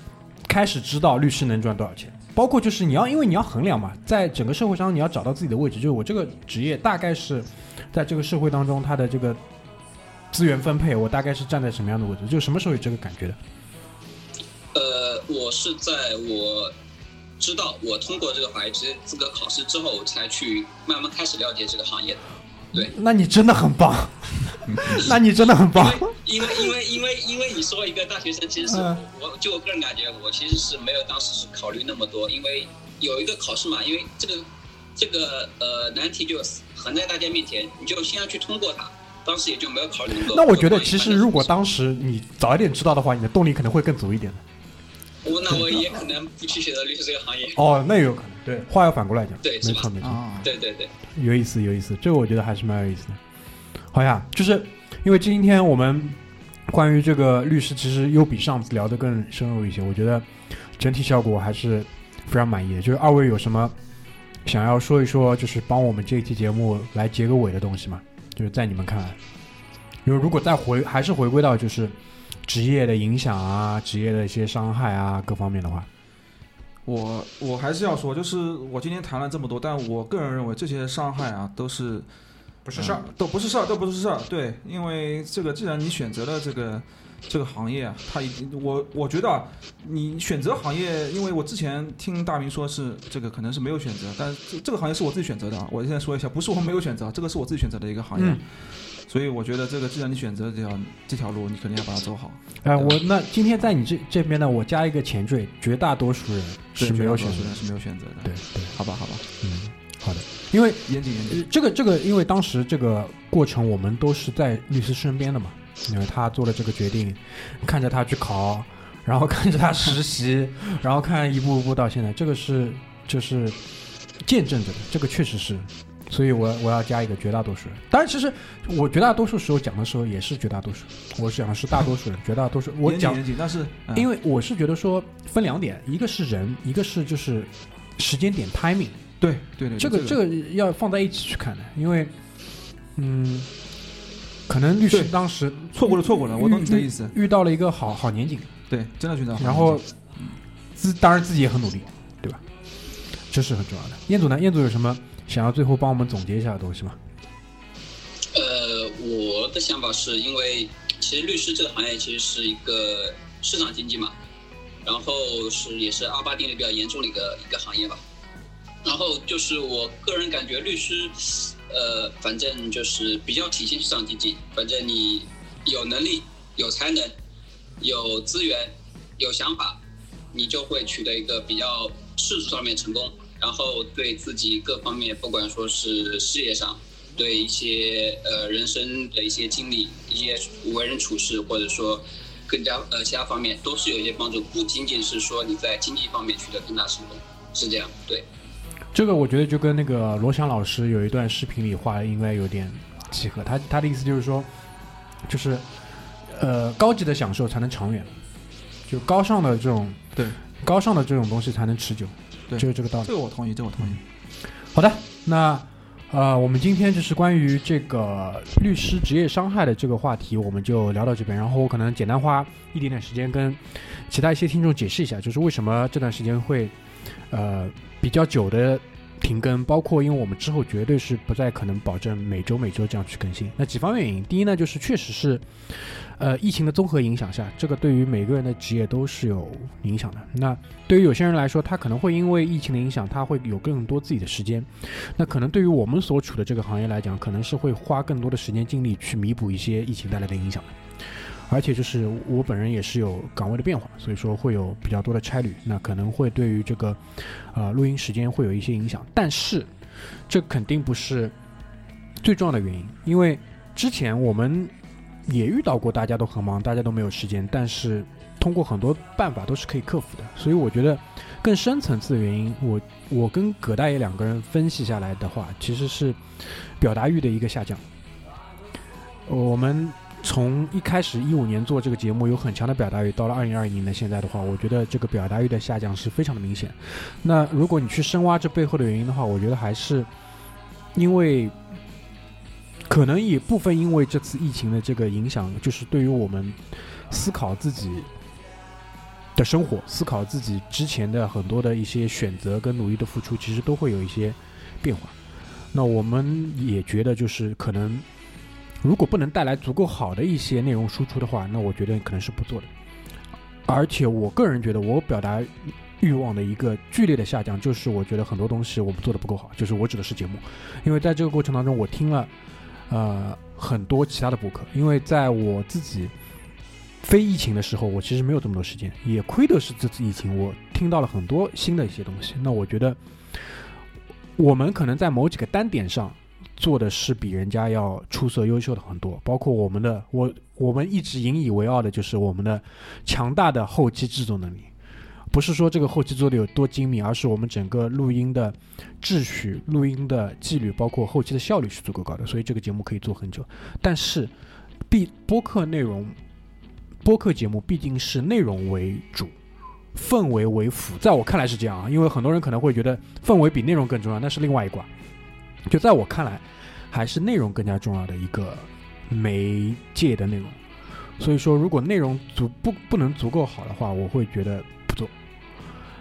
开始知道律师能赚多少钱？包括就是你要，因为你要衡量嘛，在整个社会上你要找到自己的位置，就是我这个职业大概是在这个社会当中它的这个资源分配，我大概是站在什么样的位置？就什么时候有这个感觉的？呃，我是在我知道我通过这个法律职业资格考试之后，才去慢慢开始了解这个行业的。对，那你真的很棒，那你真的很棒。因为因为因为因为你说一个大学生，其实是我就我个人感觉，我其实是没有当时是考虑那么多，因为有一个考试嘛，因为这个这个呃难题就横在大家面前，你就先要去通过它。当时也就没有考虑那么多。那我觉得，其实如果当时你早一点知道的话，你的动力可能会更足一点的。我那我也可能不去选择律师这个行业。哦，那也有可能。对，话要反过来讲。对，没错没错。对对对，有意思有意思，这个我觉得还是蛮有意思的。好呀，就是因为今天我们关于这个律师，其实又比上次聊得更深入一些。我觉得整体效果还是非常满意的。就是二位有什么想要说一说，就是帮我们这一期节目来结个尾的东西吗？就是在你们看来，因为如果再回还是回归到就是。职业的影响啊，职业的一些伤害啊，各方面的话，我我还是要说，就是我今天谈了这么多，但我个人认为这些伤害啊，都是不是事儿，都不是事儿，都不是事儿。对，因为这个，既然你选择了这个这个行业啊，它已经，我我觉得啊你选择行业，因为我之前听大明说是这个可能是没有选择，但这这个行业是我自己选择的啊。我现在说一下，不是我没有选择，这个是我自己选择的一个行业。所以我觉得这个，既然你选择这条这条路，你肯定要把它走好。哎，我那今天在你这这边呢，我加一个前缀，绝大多数人是没有选择，是没有选择的。对对，好吧，好吧，嗯，好的。因为严谨严谨，这个这个，因为当时这个过程，我们都是在律师身边的嘛，因为他做了这个决定，看着他去考，然后看着他实习，然后看一步一步到现在，这个是就是见证着的，这个确实是。所以，我我要加一个绝大多数人。当然，其实我绝大多数时候讲的时候也是绝大多数。我讲的是大多数人，绝大多数。我讲，但是因为我是觉得说分两点，一个是人，一个是就是时间点 timing。对对对，这个这个要放在一起去看的。因为嗯，可能律师当时错过了，错过了。我懂你的意思。遇到了一个好好年景，对，真的遇到。然后自当然自己也很努力，对吧？这是很重要的。彦祖呢？彦祖有什么？想要最后帮我们总结一下东西吗？呃，我的想法是因为其实律师这个行业其实是一个市场经济嘛，然后是也是阿巴定律比较严重的一个一个行业吧。然后就是我个人感觉律师，呃，反正就是比较体现市场经济。反正你有能力、有才能、有资源、有想法，你就会取得一个比较世俗上面成功，然后对自己各方面，不管说是事业上，对一些呃人生的一些经历、一些为人处事，或者说更加呃其他方面，都是有一些帮助，不仅仅是说你在经济方面取得更大成功，是这样，对。这个我觉得就跟那个罗翔老师有一段视频里话应该有点契合。他他的意思就是说，就是呃高级的享受才能长远，就高尚的这种对高尚的这种东西才能持久，对，就是这个道理。这个我同意，这个我同意。好的，那呃我们今天就是关于这个律师职业伤害的这个话题，我们就聊到这边。然后我可能简单花一点点时间跟其他一些听众解释一下，就是为什么这段时间会呃。比较久的停更，包括因为我们之后绝对是不再可能保证每周每周这样去更新。那几方面原因，第一呢，就是确实是，呃，疫情的综合影响下，这个对于每个人的职业都是有影响的。那对于有些人来说，他可能会因为疫情的影响，他会有更多自己的时间。那可能对于我们所处的这个行业来讲，可能是会花更多的时间精力去弥补一些疫情带来的影响。而且就是我本人也是有岗位的变化，所以说会有比较多的差旅，那可能会对于这个，呃，录音时间会有一些影响。但是，这肯定不是最重要的原因，因为之前我们也遇到过，大家都很忙，大家都没有时间，但是通过很多办法都是可以克服的。所以我觉得更深层次的原因，我我跟葛大爷两个人分析下来的话，其实是表达欲的一个下降。我们。从一开始一五年做这个节目有很强的表达欲，到了二零二一年的现在的话，我觉得这个表达欲的下降是非常的明显。那如果你去深挖这背后的原因的话，我觉得还是因为可能也部分因为这次疫情的这个影响，就是对于我们思考自己的生活、思考自己之前的很多的一些选择跟努力的付出，其实都会有一些变化。那我们也觉得就是可能。如果不能带来足够好的一些内容输出的话，那我觉得可能是不做的。而且我个人觉得，我表达欲望的一个剧烈的下降，就是我觉得很多东西我们做的不够好。就是我指的是节目，因为在这个过程当中，我听了呃很多其他的播客。因为在我自己非疫情的时候，我其实没有这么多时间，也亏的是这次疫情，我听到了很多新的一些东西。那我觉得我们可能在某几个单点上。做的是比人家要出色、优秀的很多，包括我们的我，我们一直引以为傲的就是我们的强大的后期制作能力。不是说这个后期做的有多精密，而是我们整个录音的秩序、录音的纪律，包括后期的效率是足够高的，所以这个节目可以做很久。但是，必播客内容，播客节目毕竟是内容为主，氛围为辅。在我看来是这样啊，因为很多人可能会觉得氛围比内容更重要，那是另外一卦。就在我看来，还是内容更加重要的一个媒介的内容。所以说，如果内容足不不能足够好的话，我会觉得不做。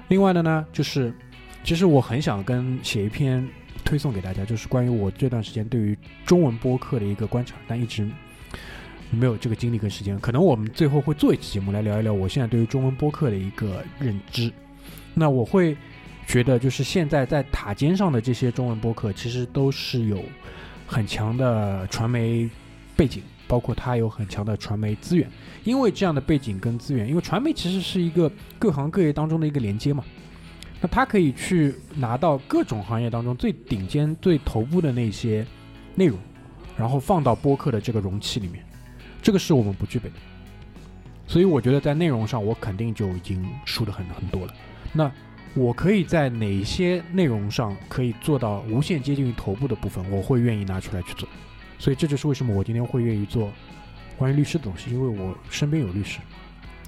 另外的呢，就是其实我很想跟写一篇推送给大家，就是关于我这段时间对于中文播客的一个观察，但一直没有这个精力跟时间。可能我们最后会做一期节目来聊一聊我现在对于中文播客的一个认知。那我会。觉得就是现在在塔尖上的这些中文播客，其实都是有很强的传媒背景，包括它有很强的传媒资源。因为这样的背景跟资源，因为传媒其实是一个各行各业当中的一个连接嘛，那它可以去拿到各种行业当中最顶尖、最头部的那些内容，然后放到播客的这个容器里面，这个是我们不具备的。所以我觉得在内容上，我肯定就已经输的很很多了。那。我可以在哪些内容上可以做到无限接近于头部的部分，我会愿意拿出来去做。所以这就是为什么我今天会愿意做关于律师的东西，因为我身边有律师，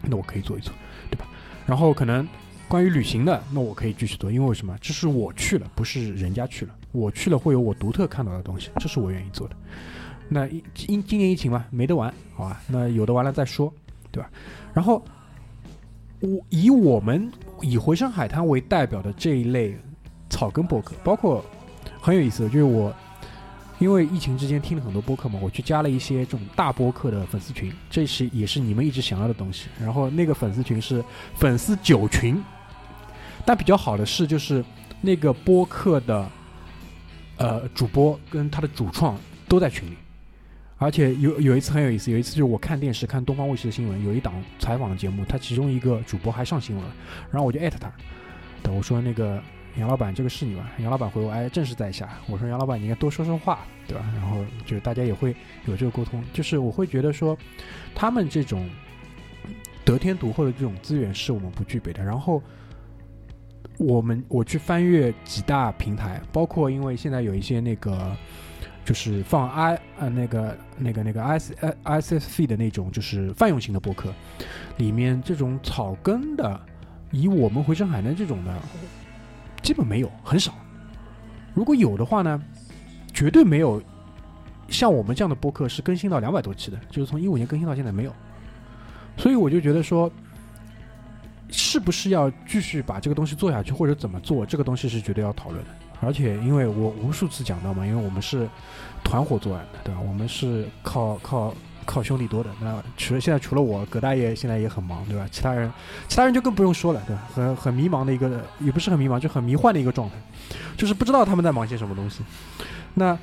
那我可以做一做，对吧？然后可能关于旅行的，那我可以继续做，因为什么？这是我去了，不是人家去了。我去了会有我独特看到的东西，这是我愿意做的。那因今年疫情嘛，没得玩，好吧？那有的玩了再说，对吧？然后我以我们。以回声海滩为代表的这一类草根播客，包括很有意思，就是我因为疫情之间听了很多播客嘛，我去加了一些这种大播客的粉丝群，这是也是你们一直想要的东西。然后那个粉丝群是粉丝九群，但比较好的是，就是那个播客的呃主播跟他的主创都在群里，而且有有一次很有意思，有一次就是我看电视看东方卫视的新闻，有一档采访节目，他其中一个主播还上新闻了，然后我就艾特他，对我说那个杨老板这个是你吧？杨老板回我哎正是在下，我说杨老板你应该多说说话，对吧？然后就是大家也会有这个沟通，就是我会觉得说他们这种得天独厚的这种资源是我们不具备的，然后。我们我去翻阅几大平台，包括因为现在有一些那个，就是放 i 呃那个那个那个 i s i s s f 的那种就是泛用型的博客，里面这种草根的，以我们回声海的这种的，基本没有，很少。如果有的话呢，绝对没有像我们这样的播客是更新到两百多期的，就是从一五年更新到现在没有。所以我就觉得说。是不是要继续把这个东西做下去，或者怎么做？这个东西是绝对要讨论的。而且，因为我无数次讲到嘛，因为我们是团伙作案的，对吧？我们是靠靠靠兄弟多的。那除了现在除了我，葛大爷现在也很忙，对吧？其他人其他人就更不用说了，对吧？很很迷茫的一个，也不是很迷茫，就很迷幻的一个状态，就是不知道他们在忙些什么东西。那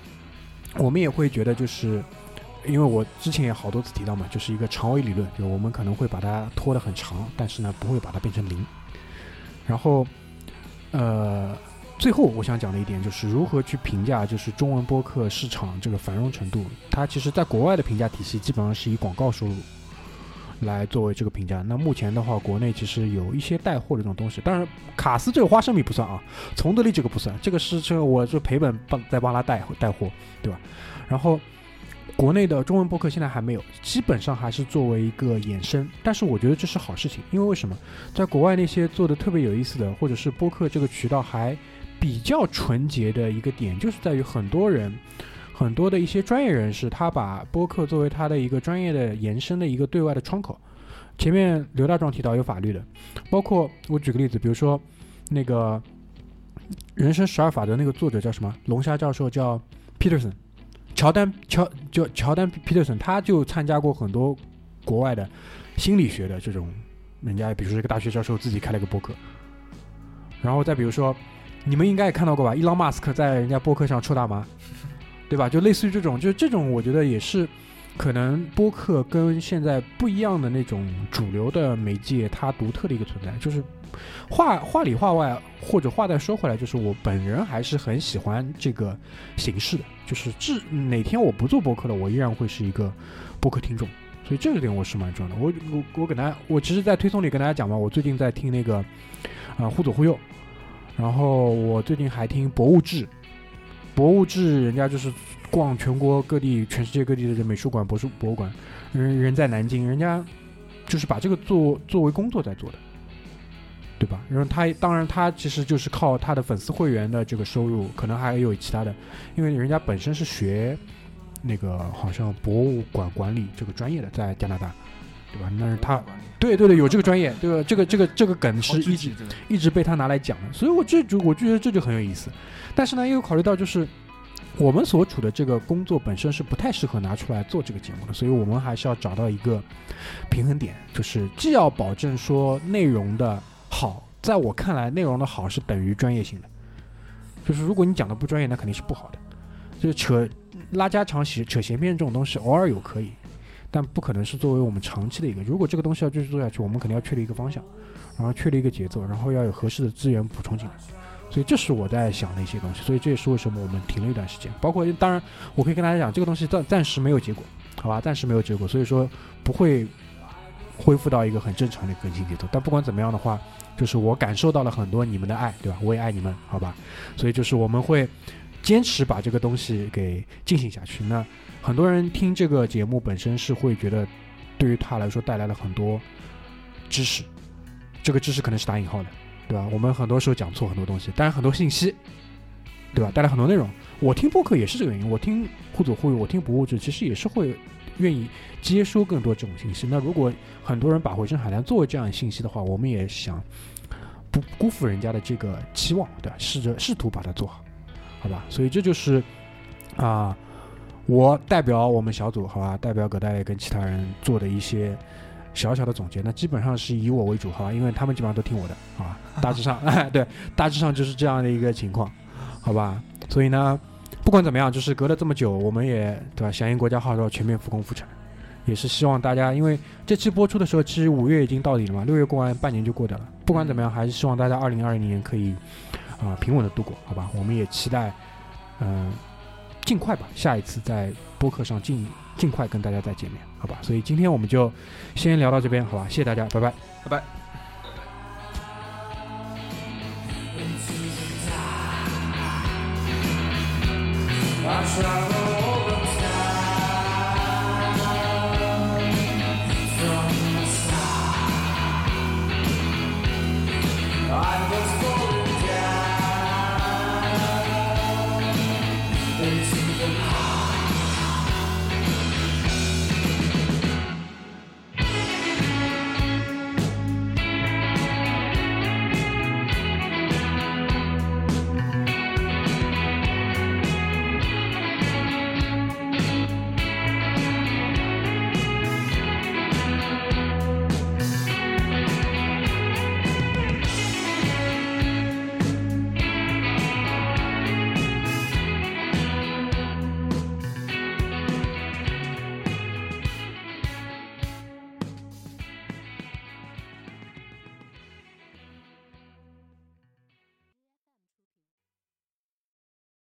我们也会觉得就是。因为我之前也好多次提到嘛，就是一个长尾理论，就我们可能会把它拖得很长，但是呢，不会把它变成零。然后，呃，最后我想讲的一点就是如何去评价，就是中文播客市场这个繁荣程度。它其实在国外的评价体系基本上是以广告收入来作为这个评价。那目前的话，国内其实有一些带货的这种东西，当然卡斯这个花生米不算啊，从德利这个不算，这个是这个我就赔本帮在帮他带带货，对吧？然后。国内的中文播客现在还没有，基本上还是作为一个衍生，但是我觉得这是好事情，因为为什么？在国外那些做的特别有意思的，或者是播客这个渠道还比较纯洁的一个点，就是在于很多人，很多的一些专业人士，他把播客作为他的一个专业的延伸的一个对外的窗口。前面刘大壮提到有法律的，包括我举个例子，比如说那个《人生十二法则》那个作者叫什么？龙虾教授叫 Peterson。乔丹乔就乔丹皮特森，他就参加过很多国外的心理学的这种，人家比如说一个大学教授自己开了一个博客，然后再比如说，你们应该也看到过吧，伊朗马斯克在人家博客上抽大麻，对吧？就类似于这种，就是这种，我觉得也是可能播客跟现在不一样的那种主流的媒介，它独特的一个存在，就是。话话里话外，或者话再说回来，就是我本人还是很喜欢这个形式的，就是至哪天我不做播客了，我依然会是一个播客听众，所以这个点我是蛮重要的。我我我给大家，我其实，在推送里跟大家讲嘛，我最近在听那个啊忽左忽右，然后我最近还听博物志，博物志人家就是逛全国各地、全世界各地的美术馆、博物博物馆，人人在南京，人家就是把这个做作为工作在做的。对吧？然后他当然他其实就是靠他的粉丝会员的这个收入，可能还有其他的，因为人家本身是学那个好像博物馆管理这个专业的，在加拿大，对吧？那是他，对对对，有这个专业，对吧？这个这个这个梗是一直一直被他拿来讲的，所以我这就我觉得这就很有意思。但是呢，又考虑到就是我们所处的这个工作本身是不太适合拿出来做这个节目的，所以我们还是要找到一个平衡点，就是既要保证说内容的。好，在我看来，内容的好是等于专业性的。就是如果你讲的不专业，那肯定是不好的。就是扯拉家常、写扯闲篇这种东西，偶尔有可以，但不可能是作为我们长期的一个。如果这个东西要继续做下去，我们肯定要确立一个方向，然后确立一个节奏，然后要有合适的资源补充进来。所以这是我在想的一些东西。所以这也是为什么我们停了一段时间。包括当然，我可以跟大家讲，这个东西暂暂时没有结果，好吧？暂时没有结果，所以说不会恢复到一个很正常的更新节奏。但不管怎么样的话。就是我感受到了很多你们的爱，对吧？我也爱你们，好吧？所以就是我们会坚持把这个东西给进行下去。那很多人听这个节目本身是会觉得，对于他来说带来了很多知识，这个知识可能是打引号的，对吧？我们很多时候讲错很多东西，当然很多信息，对吧？带来很多内容。我听播客也是这个原因，我听互左互右，我听不物质，其实也是会。愿意接收更多这种信息。那如果很多人把回声海南作为这样信息的话，我们也想不辜负人家的这个期望，对吧？试着试图把它做好，好吧？所以这就是啊，我代表我们小组，好吧？代表葛大爷跟其他人做的一些小小的总结。那基本上是以我为主，好吧？因为他们基本上都听我的，好吧？大致上，对，大致上就是这样的一个情况，好吧？所以呢。不管怎么样，就是隔了这么久，我们也对吧？响应国家号召，全面复工复产，也是希望大家，因为这期播出的时候，其实五月已经到底了嘛，六月过完，半年就过掉了。不管怎么样，还是希望大家二零二零年可以啊平稳的度过，好吧？我们也期待，嗯，尽快吧，下一次在播客上尽尽快跟大家再见面，好吧？所以今天我们就先聊到这边，好吧？谢谢大家，拜拜，拜拜。I travel